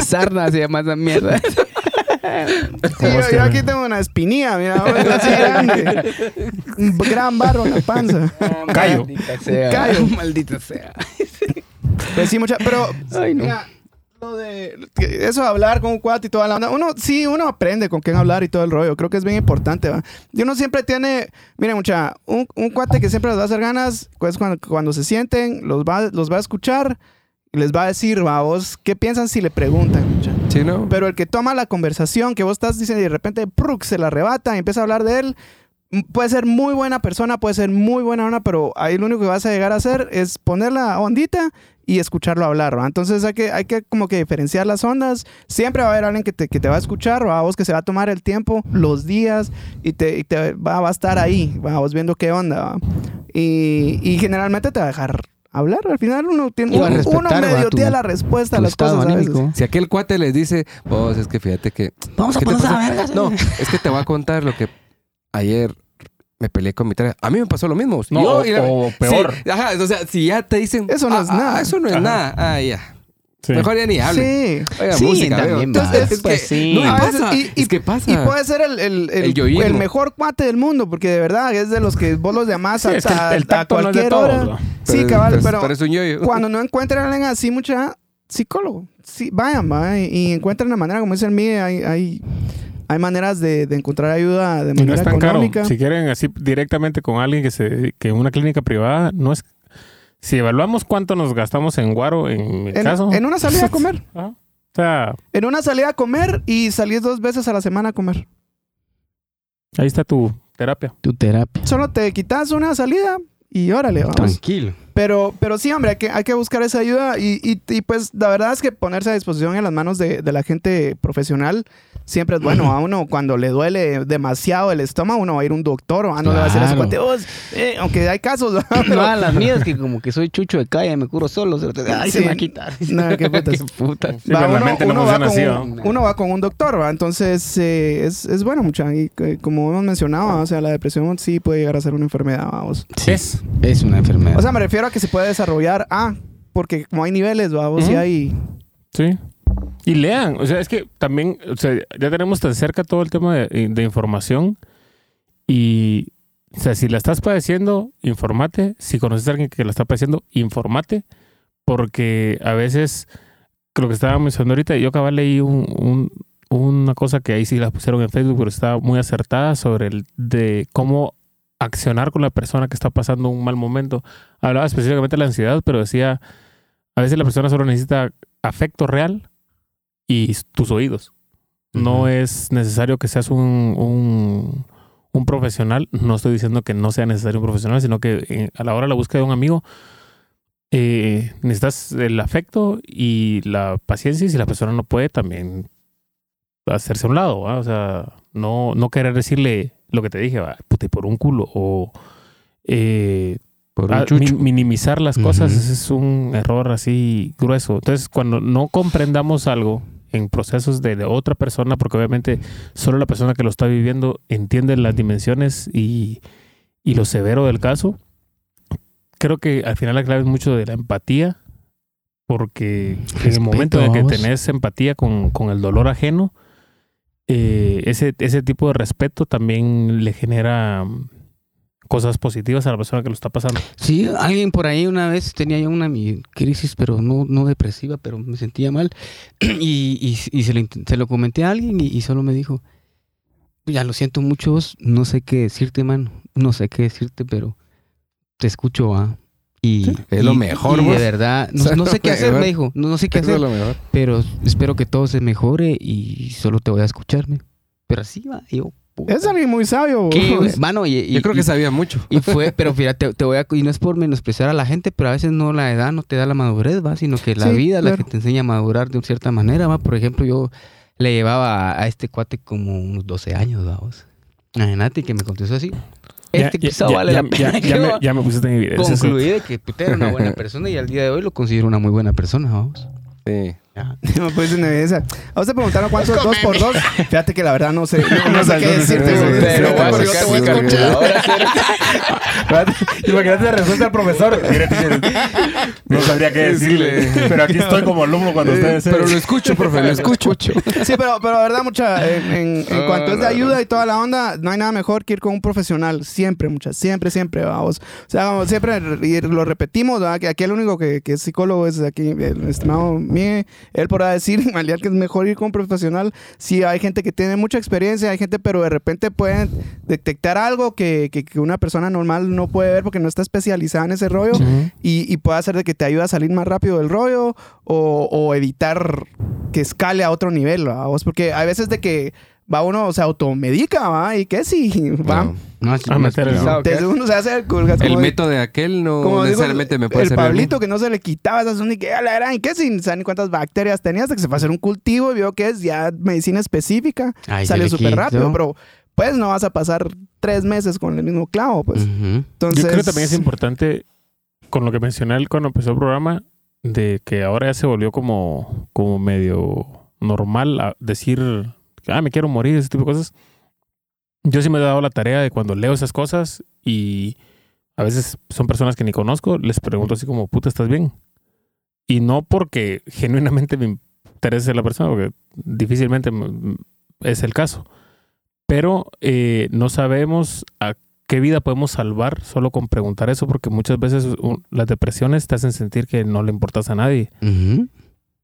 S1: Sarna se llama esa mierda.
S2: ¿Cómo
S4: Yo, yo aquí tengo una espinilla, mira, es así grande. Un gran barro en la panza.
S2: Callo.
S1: Maldita sea.
S4: Callo.
S1: Maldita sea.
S4: Pues sí, mucha, pero
S1: Ay, no.
S4: mira, lo de eso de hablar con un cuate y toda la onda, uno sí, uno aprende con quién hablar y todo el rollo, creo que es bien importante, ¿va? Y uno siempre tiene, miren, mucha, un, un cuate que siempre les va a hacer ganas, pues cuando, cuando se sienten, los va, los va a escuchar les va a decir, va, vos, ¿qué piensan si le preguntan?
S3: Sí, ¿no?
S4: Pero el que toma la conversación, que vos estás diciendo y de repente ¡pruc! se la arrebata y empieza a hablar de él, puede ser muy buena persona, puede ser muy buena onda, pero ahí lo único que vas a llegar a hacer es poner la ondita y escucharlo hablar, ¿va? Entonces hay que, hay que como que diferenciar las ondas. Siempre va a haber alguien que te, que te va a escuchar, ¿va? Vos que se va a tomar el tiempo, los días y te, y te va, va a estar ahí, ¿va? Vos viendo qué onda, ¿va? Y, y generalmente te va a dejar hablar. Al final uno tiene
S1: a
S4: uno, uno medio tiene la respuesta a las cosas,
S1: anímico.
S3: Si aquel cuate les dice, vos, es que fíjate que...
S1: Vamos a
S3: ¿qué te
S1: ponernos a
S3: pasó?"
S1: la verga.
S3: No, es que te voy a contar lo que ayer me peleé con mi tarea. A mí me pasó lo mismo.
S2: No,
S3: Yo-
S2: o,
S3: y la-
S2: o peor.
S3: Sí, ajá, o sea, si ya te dicen...
S4: Eso no
S3: "Ah,
S4: es
S3: ah,
S4: nada".
S3: Eso no es
S2: Ajá.
S3: nada. Ah, ya.
S2: Sí.
S3: Mejor ya ni hable.
S4: Sí.
S3: Oiga,
S1: Sí,
S3: música,
S1: también
S3: Entonces, es
S1: Pues
S3: que
S1: sí.
S3: no y
S4: A veces-
S3: pasa.
S4: y- y-
S3: es que pasa.
S4: Y puede ser el, el, el,
S3: El yoísmo.
S4: el mejor cuate del mundo, porque de verdad es de los que vos los llamás
S2: Sí,
S4: a,
S2: es que el-
S4: a-
S2: no es
S4: cualquier
S2: todos,
S4: hora.
S2: ¿no?
S4: Sí,
S3: Pero-
S4: cabal,
S3: pero-
S4: cuando no encuentran a alguien así, mucha psicólogo. Sí, vayan, va, y, encuentren la manera, como dice el mío, hay, hay, hay maneras de, de encontrar ayuda de
S2: Y no
S4: manera
S2: es tan caro.
S4: económica.
S2: Si quieren así directamente con alguien que se que en una clínica privada, no es. Si evaluamos cuánto nos gastamos en guaro, en mi
S4: En,
S2: caso.
S4: en una salida a comer.
S2: Ajá. O sea,
S4: En una salida a comer y salís dos veces a la semana a comer.
S2: ahí está tu terapia.
S1: Tu terapia.
S4: Solo te quitas una salida y órale, vamos.
S1: Tranquilo.
S4: Pero, pero sí, hombre, hay que, hay que buscar esa ayuda y, y- y, pues la verdad es que ponerse a disposición en las manos de, de la gente profesional siempre es bueno. A uno cuando le duele demasiado el estómago, uno va a ir a un doctor, o no le va a
S1: Claro.
S4: cuate, "Vos", eh, aunque hay casos, ¿no?
S1: No, a las mías que como que soy chucho de calle, me curo solo. se- Ay, se me va a quitar.
S4: No, qué putas.
S1: putas.
S2: Sí, mente no
S4: va con
S2: así,
S4: un,
S2: ¿no?
S4: uno va con un doctor, ¿va? Entonces eh, es, es bueno, mucha. Y eh, como hemos mencionado, o sea, la depresión sí puede llegar a ser una enfermedad, vamos.
S1: Sí,
S2: Es.
S1: es una enfermedad.
S4: O sea, me refiero a que se puede desarrollar, ah, porque como hay niveles, vamos, sí
S2: Ujú.
S4: hay.
S2: Sí. Y lean, o sea, es que también, o sea, ya tenemos tan cerca todo el tema de, de información y, o sea, si la estás padeciendo, informate. Si conoces a alguien que la está padeciendo, informate, porque a veces, lo que estaba mencionando ahorita, yo acababa leí un, un- una cosa que ahí sí la pusieron en Facebook, pero estaba muy acertada sobre el de cómo accionar con la persona que está pasando un mal momento. Hablaba específicamente de la ansiedad, pero decía, a veces la persona solo necesita afecto real y tus oídos. No es necesario que seas un, un, un profesional. No estoy diciendo que no sea necesario un profesional, sino que eh, a la hora de la búsqueda de un amigo eh, necesitas el afecto y la paciencia y si la persona no puede también hacerse a un lado, ¿va? o sea, no, no querer decirle lo que te dije, ¿va? puta, y por un culo o eh,
S3: Por
S2: Ah,
S3: un chucho.
S2: mi- minimizar las cosas
S1: Ujú.
S2: ese es un error así grueso. Entonces, cuando no comprendamos algo en procesos de, de otra persona, porque obviamente solo la persona que lo está viviendo entiende las dimensiones y, y lo severo del caso, creo que al final la clave es mucho de la empatía, porque en el
S1: Respeto,
S2: momento en que tenés empatía con, con el dolor ajeno, eh, ese, ese tipo de respeto también le genera cosas positivas a la persona que lo está pasando.
S1: Sí, alguien por ahí una vez tenía yo una mi crisis, pero no, no depresiva, pero me sentía mal. Y, y, y se, lo, se lo comenté a alguien y, y solo me dijo, ya lo siento mucho, vos, no sé qué decirte, mano. No sé qué decirte, pero te escucho, ah. Y,
S3: es lo mejor,
S1: y de verdad, no,
S3: O sea,
S1: no sé qué hacer,
S3: mejor.
S1: me dijo. No, no sé qué
S3: Eso
S1: hacer,
S3: lo mejor.
S1: pero espero que todo se mejore y solo te voy a escucharme. Pero así va, yo, puta.
S4: Es alguien muy sabio.
S1: ¿Qué,
S4: vos.
S1: mano? Y, y-
S3: Yo creo
S1: y-
S3: que sabía mucho.
S1: y fue, pero fíjate, te voy a, y no es por menospreciar a la gente, pero a veces no la edad no te da la madurez, va, sino que la
S4: Sí,
S1: vida es la
S4: claro.
S1: que te enseña a madurar de cierta manera, va. Por ejemplo, yo le llevaba a, a este cuate como unos 12 años, vamos. Imagínate que me contestó así.
S2: Ya-
S1: Este
S2: ya-
S1: vale
S2: ya-
S1: la
S2: ya-
S1: pena.
S2: ya me- ya me pusiste en evidencia.
S1: Concluí de que puta, era una buena persona y al día de hoy lo considero una muy buena persona, vamos.
S3: Sí.
S4: No puedes en evidencia. Vamos a preguntar cuánto es dos por dos. Fíjate que la verdad no sé, no, no sé qué decirte.
S3: Pero voy a
S4: Porque yo
S3: sacar
S4: te voy a
S3: mi
S4: escuchar.
S2: Imagínate la respuesta del profesor. No sabría qué decirle. Pero aquí estoy como alumno cuando ustedes.
S3: Pero lo escucho, profe, lo escucho.
S4: Sí, pero, pero la verdad, mucha, en, en- en cuanto es de ayuda y toda la onda, no hay nada mejor que ir con un profesional. Siempre, muchas, siempre, siempre, vamos. O sea, vamos, siempre y lo repetimos, ¿verdad? que aquí el único que, que es psicólogo es aquí, el estimado Mie. Él podrá decir, Maliar, que es mejor ir con un profesional. Sí, hay gente que tiene mucha experiencia, hay gente, pero de repente pueden detectar algo que, que- que una persona normal no puede ver porque no está especializada en ese rollo y, y puede hacer de que te ayude a salir más rápido del rollo o, o evitar que escale a otro nivel, Porque hay veces de que va uno, se automedica, ¿va? ¿Y qué si? Va.
S3: No.
S1: No, así
S2: A
S1: me
S2: meter el-
S1: ¿qué?
S4: uno se hace
S3: El
S4: de-
S3: método de aquel no
S4: como digo,
S3: necesariamente me puede
S4: el. Pablito que no se le quitaba esa zona y que la gran, ¿y qué sin saber ni cuántas bacterias tenía hasta que se fue a hacer un cultivo y vio que es ya medicina específica.
S1: Ay, se
S4: salió
S1: le
S4: súper rápido, pero pues no vas a pasar tres meses con el mismo clavo, pues. Entonces,
S2: Yo creo que también es importante, con lo que mencioné él cuando empezó el programa, de que ahora ya se volvió como, como medio normal a decir, ah, me quiero morir, ese tipo de cosas. Yo sí me he dado la tarea de cuando leo esas cosas y a veces son personas que ni conozco, les pregunto así como, puta, ¿estás bien? Y no porque genuinamente me interese la persona, porque difícilmente es el caso. Pero eh, no sabemos a qué vida podemos salvar solo con preguntar eso, porque muchas veces las depresiones te hacen sentir que no le importas a nadie.
S1: Ujú.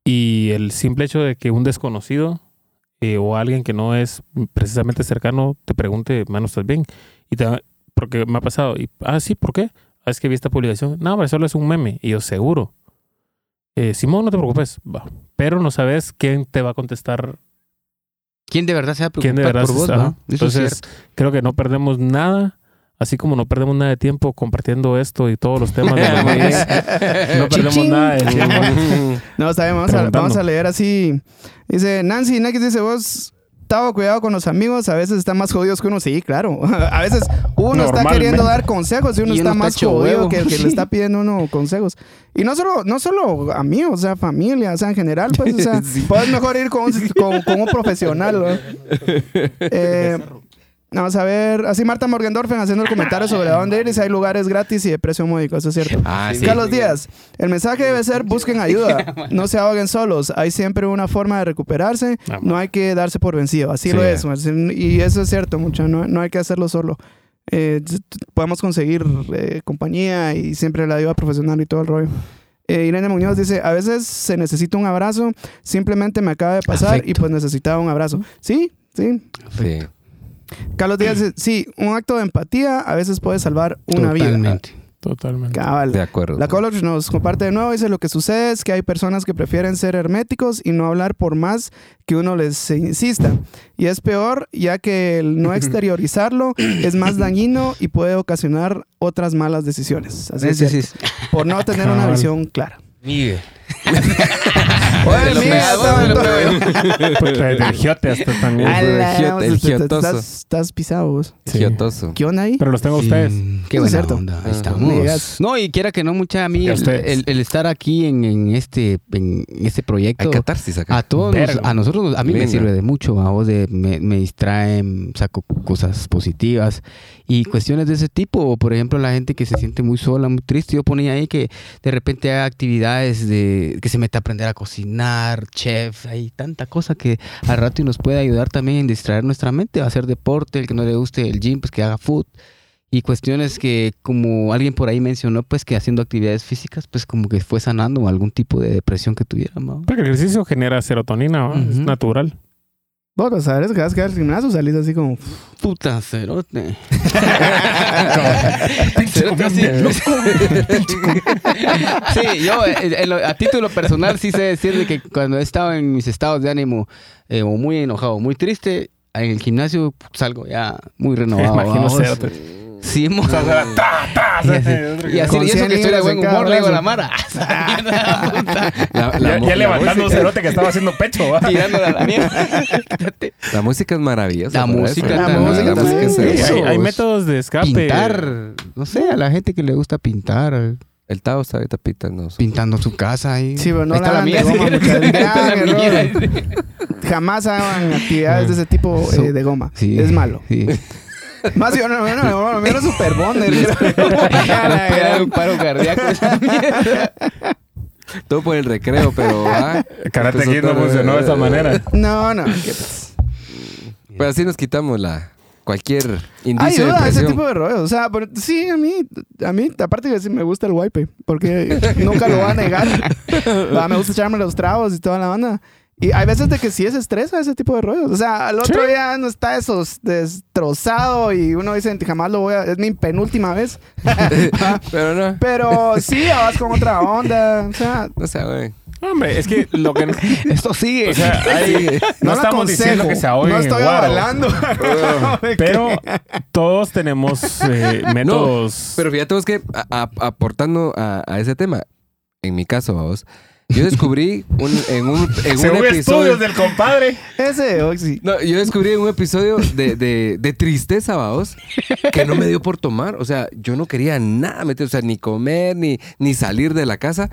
S2: Y el simple hecho de que un desconocido eh, o alguien que no es precisamente cercano te pregunte, mano, ¿estás bien? Y te, porque me ha pasado, y, ah, sí, ¿por qué? Ah, es que vi esta publicación. No, hombre, solo es un meme. Y yo, seguro. Eh, Simón, no te preocupes. Va. Pero no sabes quién te va a contestar
S1: ¿Quién de verdad se va a
S2: quién de verdad
S1: por vos, es
S2: Entonces, creo que no perdemos nada, así como no perdemos nada de tiempo compartiendo esto y todos los temas de la maíz, no perdemos
S4: Chichín.
S2: nada de tiempo.
S4: No, está bien, vamos vamos a leer así. Dice, Nancy Nex dice, vos, Tavo, cuidado con los amigos, a veces están más jodidos que uno. Sí, claro. A veces uno está queriendo dar consejos y uno
S1: Y
S4: está
S1: uno está
S4: más jodido que el que
S1: Sí.
S4: le está pidiendo uno consejos. Y no solo, no solo amigos, o sea, familia, o sea, en general, pues, o sea, puedes mejor ir con, un- con- con un profesional, ¿no? Eh, Vamos a ver, así Marta Morgendorfen haciendo el comentario sobre a dónde ir y si hay lugares gratis y de precio módico, eso es cierto.
S3: Ah, sí.
S4: Carlos Díaz, el mensaje debe ser busquen ayuda, no se ahoguen solos, hay siempre una forma de recuperarse,
S2: Ah,
S4: no hay que darse por vencido, así
S3: Sí.
S4: lo es, y eso es cierto mucho, no, no hay que hacerlo solo. Eh, podemos conseguir eh, compañía y siempre la ayuda profesional y todo el rollo. Eh, Irene Muñoz dice, a veces se necesita un abrazo, simplemente me acaba de pasar y pues necesitaba un abrazo. Sí, sí,
S3: Sí.
S4: Carlos Díaz dice, sí, un acto de empatía a veces puede salvar una vida.
S1: Totalmente.
S2: Totalmente.
S4: Cabal.
S3: De acuerdo.
S4: La College nos comparte de nuevo, dice lo que sucede es que hay personas que prefieren ser herméticos y no hablar por más que uno les insista. Y es peor ya que el no exteriorizarlo es más dañino y puede ocasionar otras malas decisiones. Así es
S1: Sí, sí,
S4: cierto. Por no tener una visión clara.
S1: Miguel.
S4: Oye, mira,
S2: Pues, del giote hasta también.
S4: A la-
S3: Giot- el
S4: estás-
S3: giotoso.
S4: estás, estás pisado vos.
S2: Sí.
S3: Giotoso.
S4: ¿Qué onda ahí?
S2: Pero los tengo a ustedes.
S1: Qué
S4: Eso es
S1: buena
S4: cierto.
S1: onda. Ahí
S3: Ajá.
S1: estamos. No, y quiera que no, mucha a mí el, el- el estar aquí en, en este en este
S3: Hay
S1: proyecto
S3: catarsis acá.
S1: a todos
S2: Verga.
S1: a nosotros nos- a mí me
S3: Venga.
S1: sirve de mucho a vos de me, me distraen saco cosas positivas y cuestiones de ese tipo o por ejemplo la gente que se siente muy sola muy triste yo ponía ahí que de repente hay actividades de que se mete a aprender a cocinar chef hay tanta cosa que al rato y nos puede ayudar también en distraer nuestra mente a hacer deporte el que no le guste el gym pues que haga food y cuestiones que como alguien por ahí mencionó pues que haciendo actividades físicas pues como que fue sanando algún tipo de depresión que tuviera ¿no?
S2: Porque el ejercicio genera serotonina, es natural.
S4: Vos vas a ver, es que vas a quedar al gimnasio, salís así como...
S1: Puta cerote. sí, yo eh, en lo- a título personal sí sé decirle que cuando he estado en mis estados de ánimo eh, o muy enojado, muy triste, en el gimnasio salgo ya muy renovado.
S2: Imagino cerote.
S1: Sí, mo-
S2: O sea, ta, ta,
S1: y así, y así,
S4: Con
S1: y eso
S4: 100
S1: que estoy de buen humor, le digo a la mara.
S3: La, la
S2: Ya, levantando un cerote que estaba haciendo pecho, ¿va?
S1: Tirándola a la mierda.
S3: La música es maravillosa.
S1: La música
S3: eso.
S4: La música
S3: La música
S4: también.
S3: es hermosa.
S2: hay, métodos de escape.
S1: Pintar, no sé, a la gente que le gusta pintar,
S3: El Tao está ahorita pitando. su-
S1: pintando su casa ahí.
S4: Sí, pero no
S1: Ahí
S4: la
S1: está la mía.
S4: Jamás hagan actividades de ese tipo eh, de goma.
S1: Sí,
S4: Es malo.
S1: Sí.
S4: Más yo no, no, no, no, no, super bonder.
S1: Era un paro cardíaco. esa mierda.
S3: Todo por el recreo, pero. ah,
S2: Karate Kid no funcionó de esa manera.
S4: No, no. ¿qué pues?
S3: Pero así nos quitamos la cualquier indicio de
S4: Ayuda a ese tipo de rollos. O sea, pero sí, a mí, a mí, aparte que sí me gusta el wipe, porque nunca lo voy a negar. Va, me gusta echarme los tragos y toda la banda. Y hay veces de que sí es estrés a ese tipo de rollos. O sea, al otro
S2: Sí.
S4: día no está esos destrozado y uno dice, jamás lo voy a... Es mi penúltima vez.
S3: Pero no.
S4: Pero sí, vas con otra onda. O sea,
S3: No sé, güey.
S2: Hombre, es que lo que.
S1: Esto sigue.
S2: O sea, hay- no, estamos diciendo que se ahoguen
S4: No estoy
S2: guaro.
S4: avalando.
S2: Pero todos tenemos eh, métodos.
S3: Pero fíjate vos que a- a- aportando a, a ese tema, en mi caso, vos, yo descubrí un, en un, en un
S2: Según
S3: episodio.
S2: estudios del compadre.
S4: Ese, oh, sí.
S3: No, yo descubrí en un episodio de, de, de tristeza, vos, que no me dio por tomar. O sea, yo no quería nada meter, o sea, ni comer, ni, ni salir de la casa.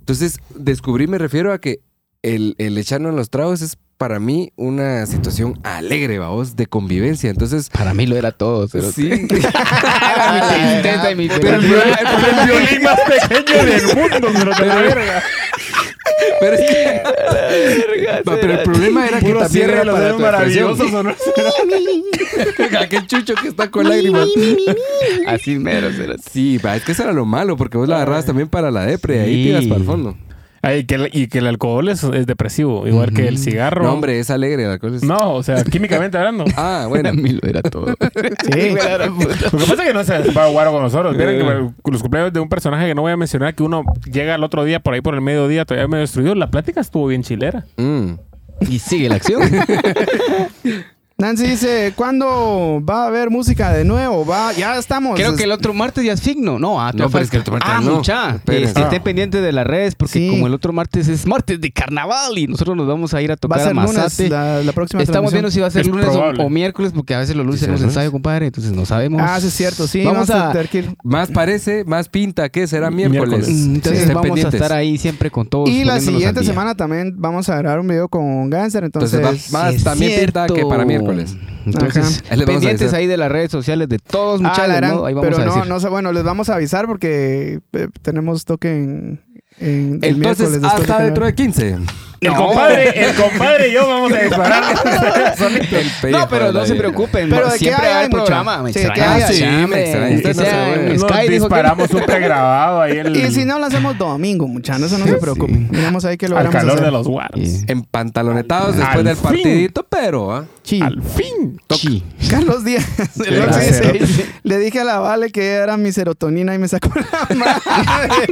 S3: Entonces, descubrí, me refiero a que el, el echarnos los tragos es para mí una situación alegre, vos, de convivencia. Entonces,
S1: Para mí lo era todo. Pero
S3: sí.
S1: Era mi tristeza y mi
S3: Pero el,
S2: violín más pequeño del mundo, pero te la verga.
S3: pero es que- pero el problema era que también
S2: cierre
S3: era
S2: de los
S3: para
S2: dedos
S3: tu
S2: maravillosos, ¿o no?
S3: Aquel chucho que está con lágrimas.
S1: Así mero. pero-
S3: Sí, es que eso era lo malo, porque vos la agarrabas también para la depre, ahí tiras para el fondo.
S2: Ay, que el- y que el alcohol es, es depresivo, igual que el cigarro.
S3: No, hombre, es alegre la cosa. es-
S2: No, o sea, químicamente hablando.
S3: Ah, bueno.
S1: mí lo era todo.
S4: Sí.
S2: Lo que pasa es que no se va a guaro con nosotros. Miren que los cumpleaños de un personaje que no voy a mencionar, que uno llega al otro día por ahí por el mediodía, todavía medio destruido. La plática estuvo bien chilera.
S3: Mm.
S1: Y sigue la acción.
S4: Nancy dice, ¿cuándo va a haber música de nuevo? Va, ya estamos.
S1: Creo que el otro martes ya es signo. No, ah,
S3: No, pero es que el otro martes
S1: ah,
S3: no.
S1: mucha. Este,
S2: Ah.
S1: estén pendientes de las redes porque
S4: Sí.
S1: como el otro martes es martes de carnaval y nosotros nos vamos a ir a
S4: Va
S1: tocar
S4: a ser lunes
S1: Mazate.
S4: la, la próxima
S1: Estamos viendo si va a ser
S2: Es
S1: lunes o, miércoles porque a veces los lunes
S3: Sí,
S1: tenemos
S3: ¿sí?
S1: ensayo, compadre. Entonces no sabemos.
S4: Ah, sí es cierto, sí.
S1: Vamos
S4: Vamos,
S1: a-
S4: a tener que ir.
S3: Más parece, más pinta que será miércoles.
S2: Miércoles.
S1: Mm, Entonces vamos
S3: pendientes.
S1: a estar ahí siempre con todos.
S4: Y la siguiente semana también vamos a grabar un video con Gánster, entonces...
S3: Entonces va- más también pinta que para miércoles.
S1: Entonces,
S4: Ajá.
S3: Ahí
S1: pendientes ahí de las redes sociales de todos,
S4: Ah,
S1: muchachos.
S4: gran-
S1: ¿no? Ahí vamos
S4: pero
S1: a
S4: no,
S1: decir.
S4: no sé, bueno, les vamos a avisar porque eh, tenemos toque en, en el
S3: Entonces,
S4: miércoles después de
S3: hasta
S4: que-
S3: dentro de 15.
S2: El
S1: No.
S2: compadre, el compadre y yo vamos a disparar.
S1: No, pero no se preocupen.
S4: Pero de
S1: siempre hay programa. Me
S4: Sí,
S1: extraña,
S4: que haya.
S1: sí,
S3: Sí, me no se
S1: sea en Sky, dijo que-
S2: disparamos un pregrabado ahí el,
S4: Y si no lo hacemos domingo, muchachos, eso no se preocupen. Miramos ahí que lo
S2: al calor
S4: hacer.
S2: de los guaros.
S1: Sí.
S3: Empantalonetados
S2: Al
S3: después del
S2: fin.
S3: partidito, pero... ¿ah?
S2: Al fin.
S1: Sí.
S4: Carlos Díaz. el
S2: Qué
S4: Oxy
S2: gracioso.
S4: dice, le dije a la Vale que era mi serotonina y me sacó la madre.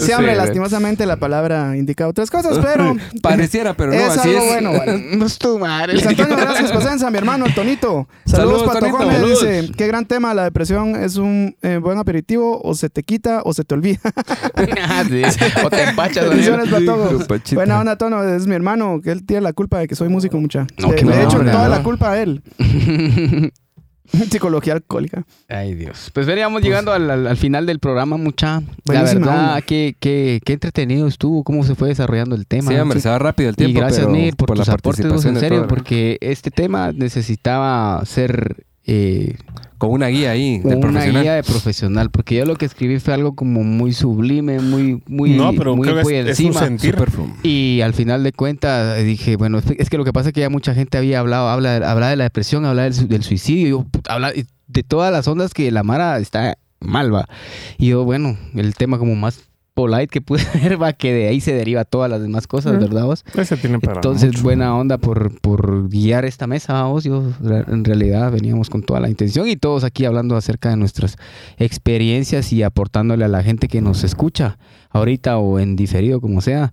S4: sí, hombre,
S3: Sí,
S4: lastimosamente la palabra indica otras cosas, pero
S3: Pareciera, pero no,
S4: es
S3: así
S4: algo
S3: es.
S4: bueno, Vale.
S1: No es tu madre.
S4: Luis Antonio Velázquez Pasenza, mi hermano, el Tonito. Saludos,
S3: Saludos,
S4: Pato. Gómez. Dice, qué gran tema, la depresión es un eh, buen aperitivo, o se te quita o se te olvida.
S1: Ah, sí. O te empachas.
S4: Bendiciones. Buena onda, Tono, es mi hermano, que él tiene la culpa de que soy músico, mucha.
S1: No,
S4: de
S1: buena
S4: hecho, toda
S1: ¿no?
S4: la culpa a él. Psicología alcohólica.
S1: Ay, Dios. Pues veníamos llegando al, al- al final del programa, mucha. La verdad, qué, qué, qué entretenido estuvo, cómo se fue desarrollando el tema.
S3: Sí, hombre, se va rápido el tiempo,
S1: y gracias,
S3: pero
S1: Mir, por, tus
S3: la
S1: aportes, vos, en serio, porque este tema necesitaba ser eh,
S3: Con una guía ahí de
S1: una
S3: profesional.
S1: guía de profesional, porque yo lo que escribí fue algo como muy sublime, muy, muy,
S2: no, pero
S1: muy
S2: es, un
S1: encima. Y al final de cuentas dije, bueno, es que lo que pasa es que ya mucha gente había hablado, habla, habla de la depresión, habla del, su- del suicidio, yo, habla de todas las ondas que la Mara está mal, va. Y yo, bueno, el tema como más polite que pude ver, va, que de ahí se deriva todas las demás cosas. ¿verdad vos?
S2: Ese tiene para
S1: Entonces,
S2: mucho.
S1: buena onda por, por guiar esta mesa, vos. Yo, en realidad, veníamos con toda la intención y todos aquí hablando acerca de nuestras experiencias y aportándole a la gente que nos escucha, ahorita o en diferido, como sea.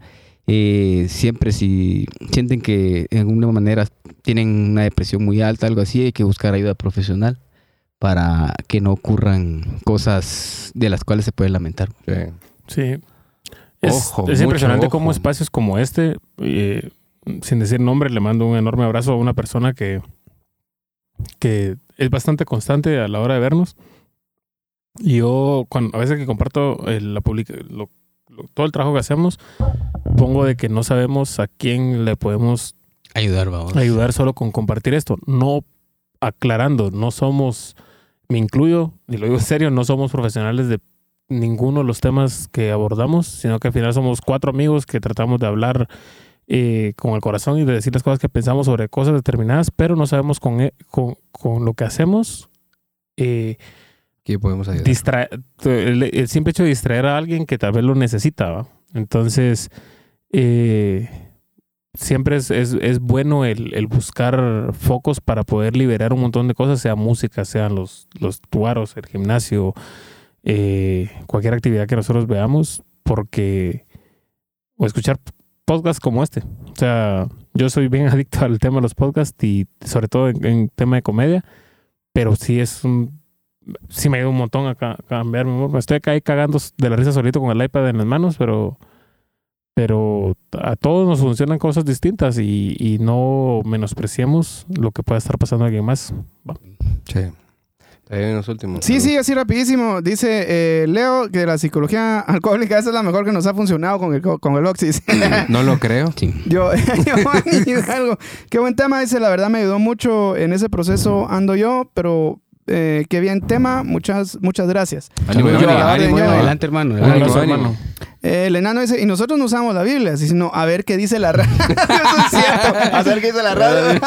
S1: Eh, siempre si sienten que de alguna manera tienen una depresión muy alta, algo así, hay que buscar ayuda profesional para que no ocurran cosas de las cuales se puede lamentar.
S3: Sí.
S2: Sí. Es,
S3: Ojo,
S2: es impresionante cómo espacios como este, eh, sin decir nombre, le mando un enorme abrazo a una persona que, que es bastante constante a la hora de vernos. Y yo, cuando, a veces que comparto eh, la publica, lo- lo- todo el trabajo que hacemos, pongo de que no sabemos a quién le podemos
S1: Ayudar, vamos.
S2: ayudar solo con compartir esto. No aclarando, no somos, me incluyo, y lo digo en serio, no somos profesionales de ninguno de los temas que abordamos, sino que al final somos cuatro amigos que tratamos de hablar eh, con el corazón y de decir las cosas que pensamos sobre cosas determinadas, pero no sabemos con, e- con, con lo que hacemos. eh,
S3: Aquí podemos ayudar.
S2: distra- el, el simple hecho de distraer a alguien que tal vez lo necesita. ¿va? Entonces, eh, siempre es, es, es bueno el, el buscar focos para poder liberar un montón de cosas, sea música, sean los, los tuaros, el gimnasio, eh, cualquier actividad que nosotros veamos, porque o escuchar podcasts como este. O sea, yo soy bien adicto al tema de los podcasts y sobre todo en, tema de comedia, pero sí es un sí me ayuda un montón a, ca- cambiar mi humor. Estoy acá ahí cagando de la risa solito con el iPad en las manos, pero pero a todos nos funcionan cosas distintas y, y no menospreciemos lo que pueda estar pasando a alguien más.
S3: Sí. Ahí vienen los últimos.
S4: Sí, sí, así rapidísimo. Dice eh, Leo que la psicología alcohólica esa es la mejor que nos ha funcionado con el, co- con el Oxys.
S3: No lo creo.
S1: Sí.
S4: Yo, Hidalgo, qué buen tema, dice, la verdad me ayudó mucho en ese proceso, ando yo, pero eh, qué bien tema, muchas, muchas gracias.
S3: Ánimo,
S1: Ánimo,
S4: Yo,
S3: ánimo.
S4: ánimo,
S1: ánimo,
S4: yo.
S1: adelante, hermano. Adelante.
S2: hermano.
S4: Eh, el enano dice, y nosotros no usamos la Biblia, sino a ver qué dice la radio. Eso es cierto, a ver qué dice la radio.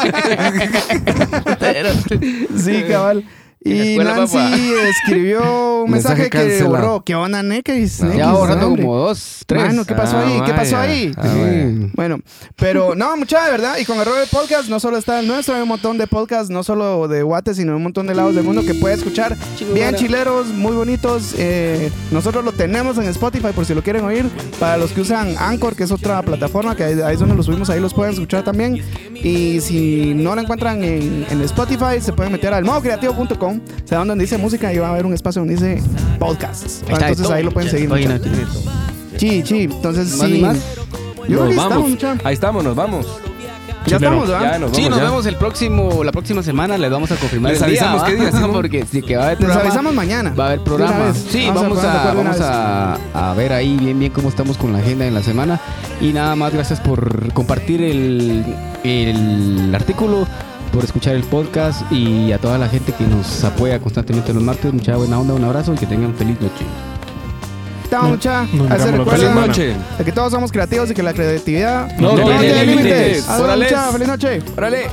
S4: sí, cabal. Y
S1: escuela,
S4: Nancy
S1: papá.
S4: escribió un mensaje,
S3: Mensaje
S4: que borró. ¿Qué onda, Nekis?
S3: No.
S4: Nekis,
S1: Ya borrando
S4: hombre.
S1: como dos, tres.
S4: Mano, ¿qué pasó ahí? ¿Qué pasó ahí?
S3: Ah.
S4: Bueno, pero no, mucha de verdad. Y con Error de Podcast no solo está el nuestro, hay un montón de podcasts, no solo de Guate, sino de un montón de lados del mundo que puede escuchar. Bien chileros, muy bonitos. Eh, nosotros lo tenemos en Spotify por si lo quieren oír. Para los que usan Anchor, que es otra plataforma, que ahí, es donde lo subimos, ahí los pueden escuchar también. Y si no lo encuentran en, en Spotify, se pueden meter al se van donde dice música y va a haber un espacio donde dice podcasts.
S1: Está
S4: Entonces
S1: todo.
S4: ahí lo pueden seguir. Sí, sí. Entonces
S1: ¿Más
S4: sí.
S1: ni más?
S4: Yo creo
S3: Nos vamos.
S4: estamos.
S3: Ahí estamos, nos vamos.
S4: Ya estamos, ¿verdad?
S3: Ya nos vamos.
S1: Sí, nos
S3: ya.
S1: vemos el próximo, la próxima semana. Les vamos a confirmar
S3: Les
S1: el
S3: avisamos qué día.
S1: Porque sí que va a haber
S4: Les
S1: programa.
S4: avisamos mañana.
S1: Va a haber programa. Sí,
S4: Vamos a
S1: vamos, a, vamos a, a ver ahí bien bien cómo estamos con la agenda en la semana. Y nada más, gracias por compartir el, el artículo, por escuchar el podcast y a toda la gente que nos apoya constantemente los martes. Mucha buena onda, un abrazo y que tengan feliz noche.
S4: Estamos, mucha. Se
S3: Feliz noche.
S4: de que todos somos creativos y que la creatividad
S2: No
S3: tiene
S4: tiene
S3: límites.
S4: límites. Adiós,
S3: Órale.
S4: mucha. Feliz noche.
S3: Órale.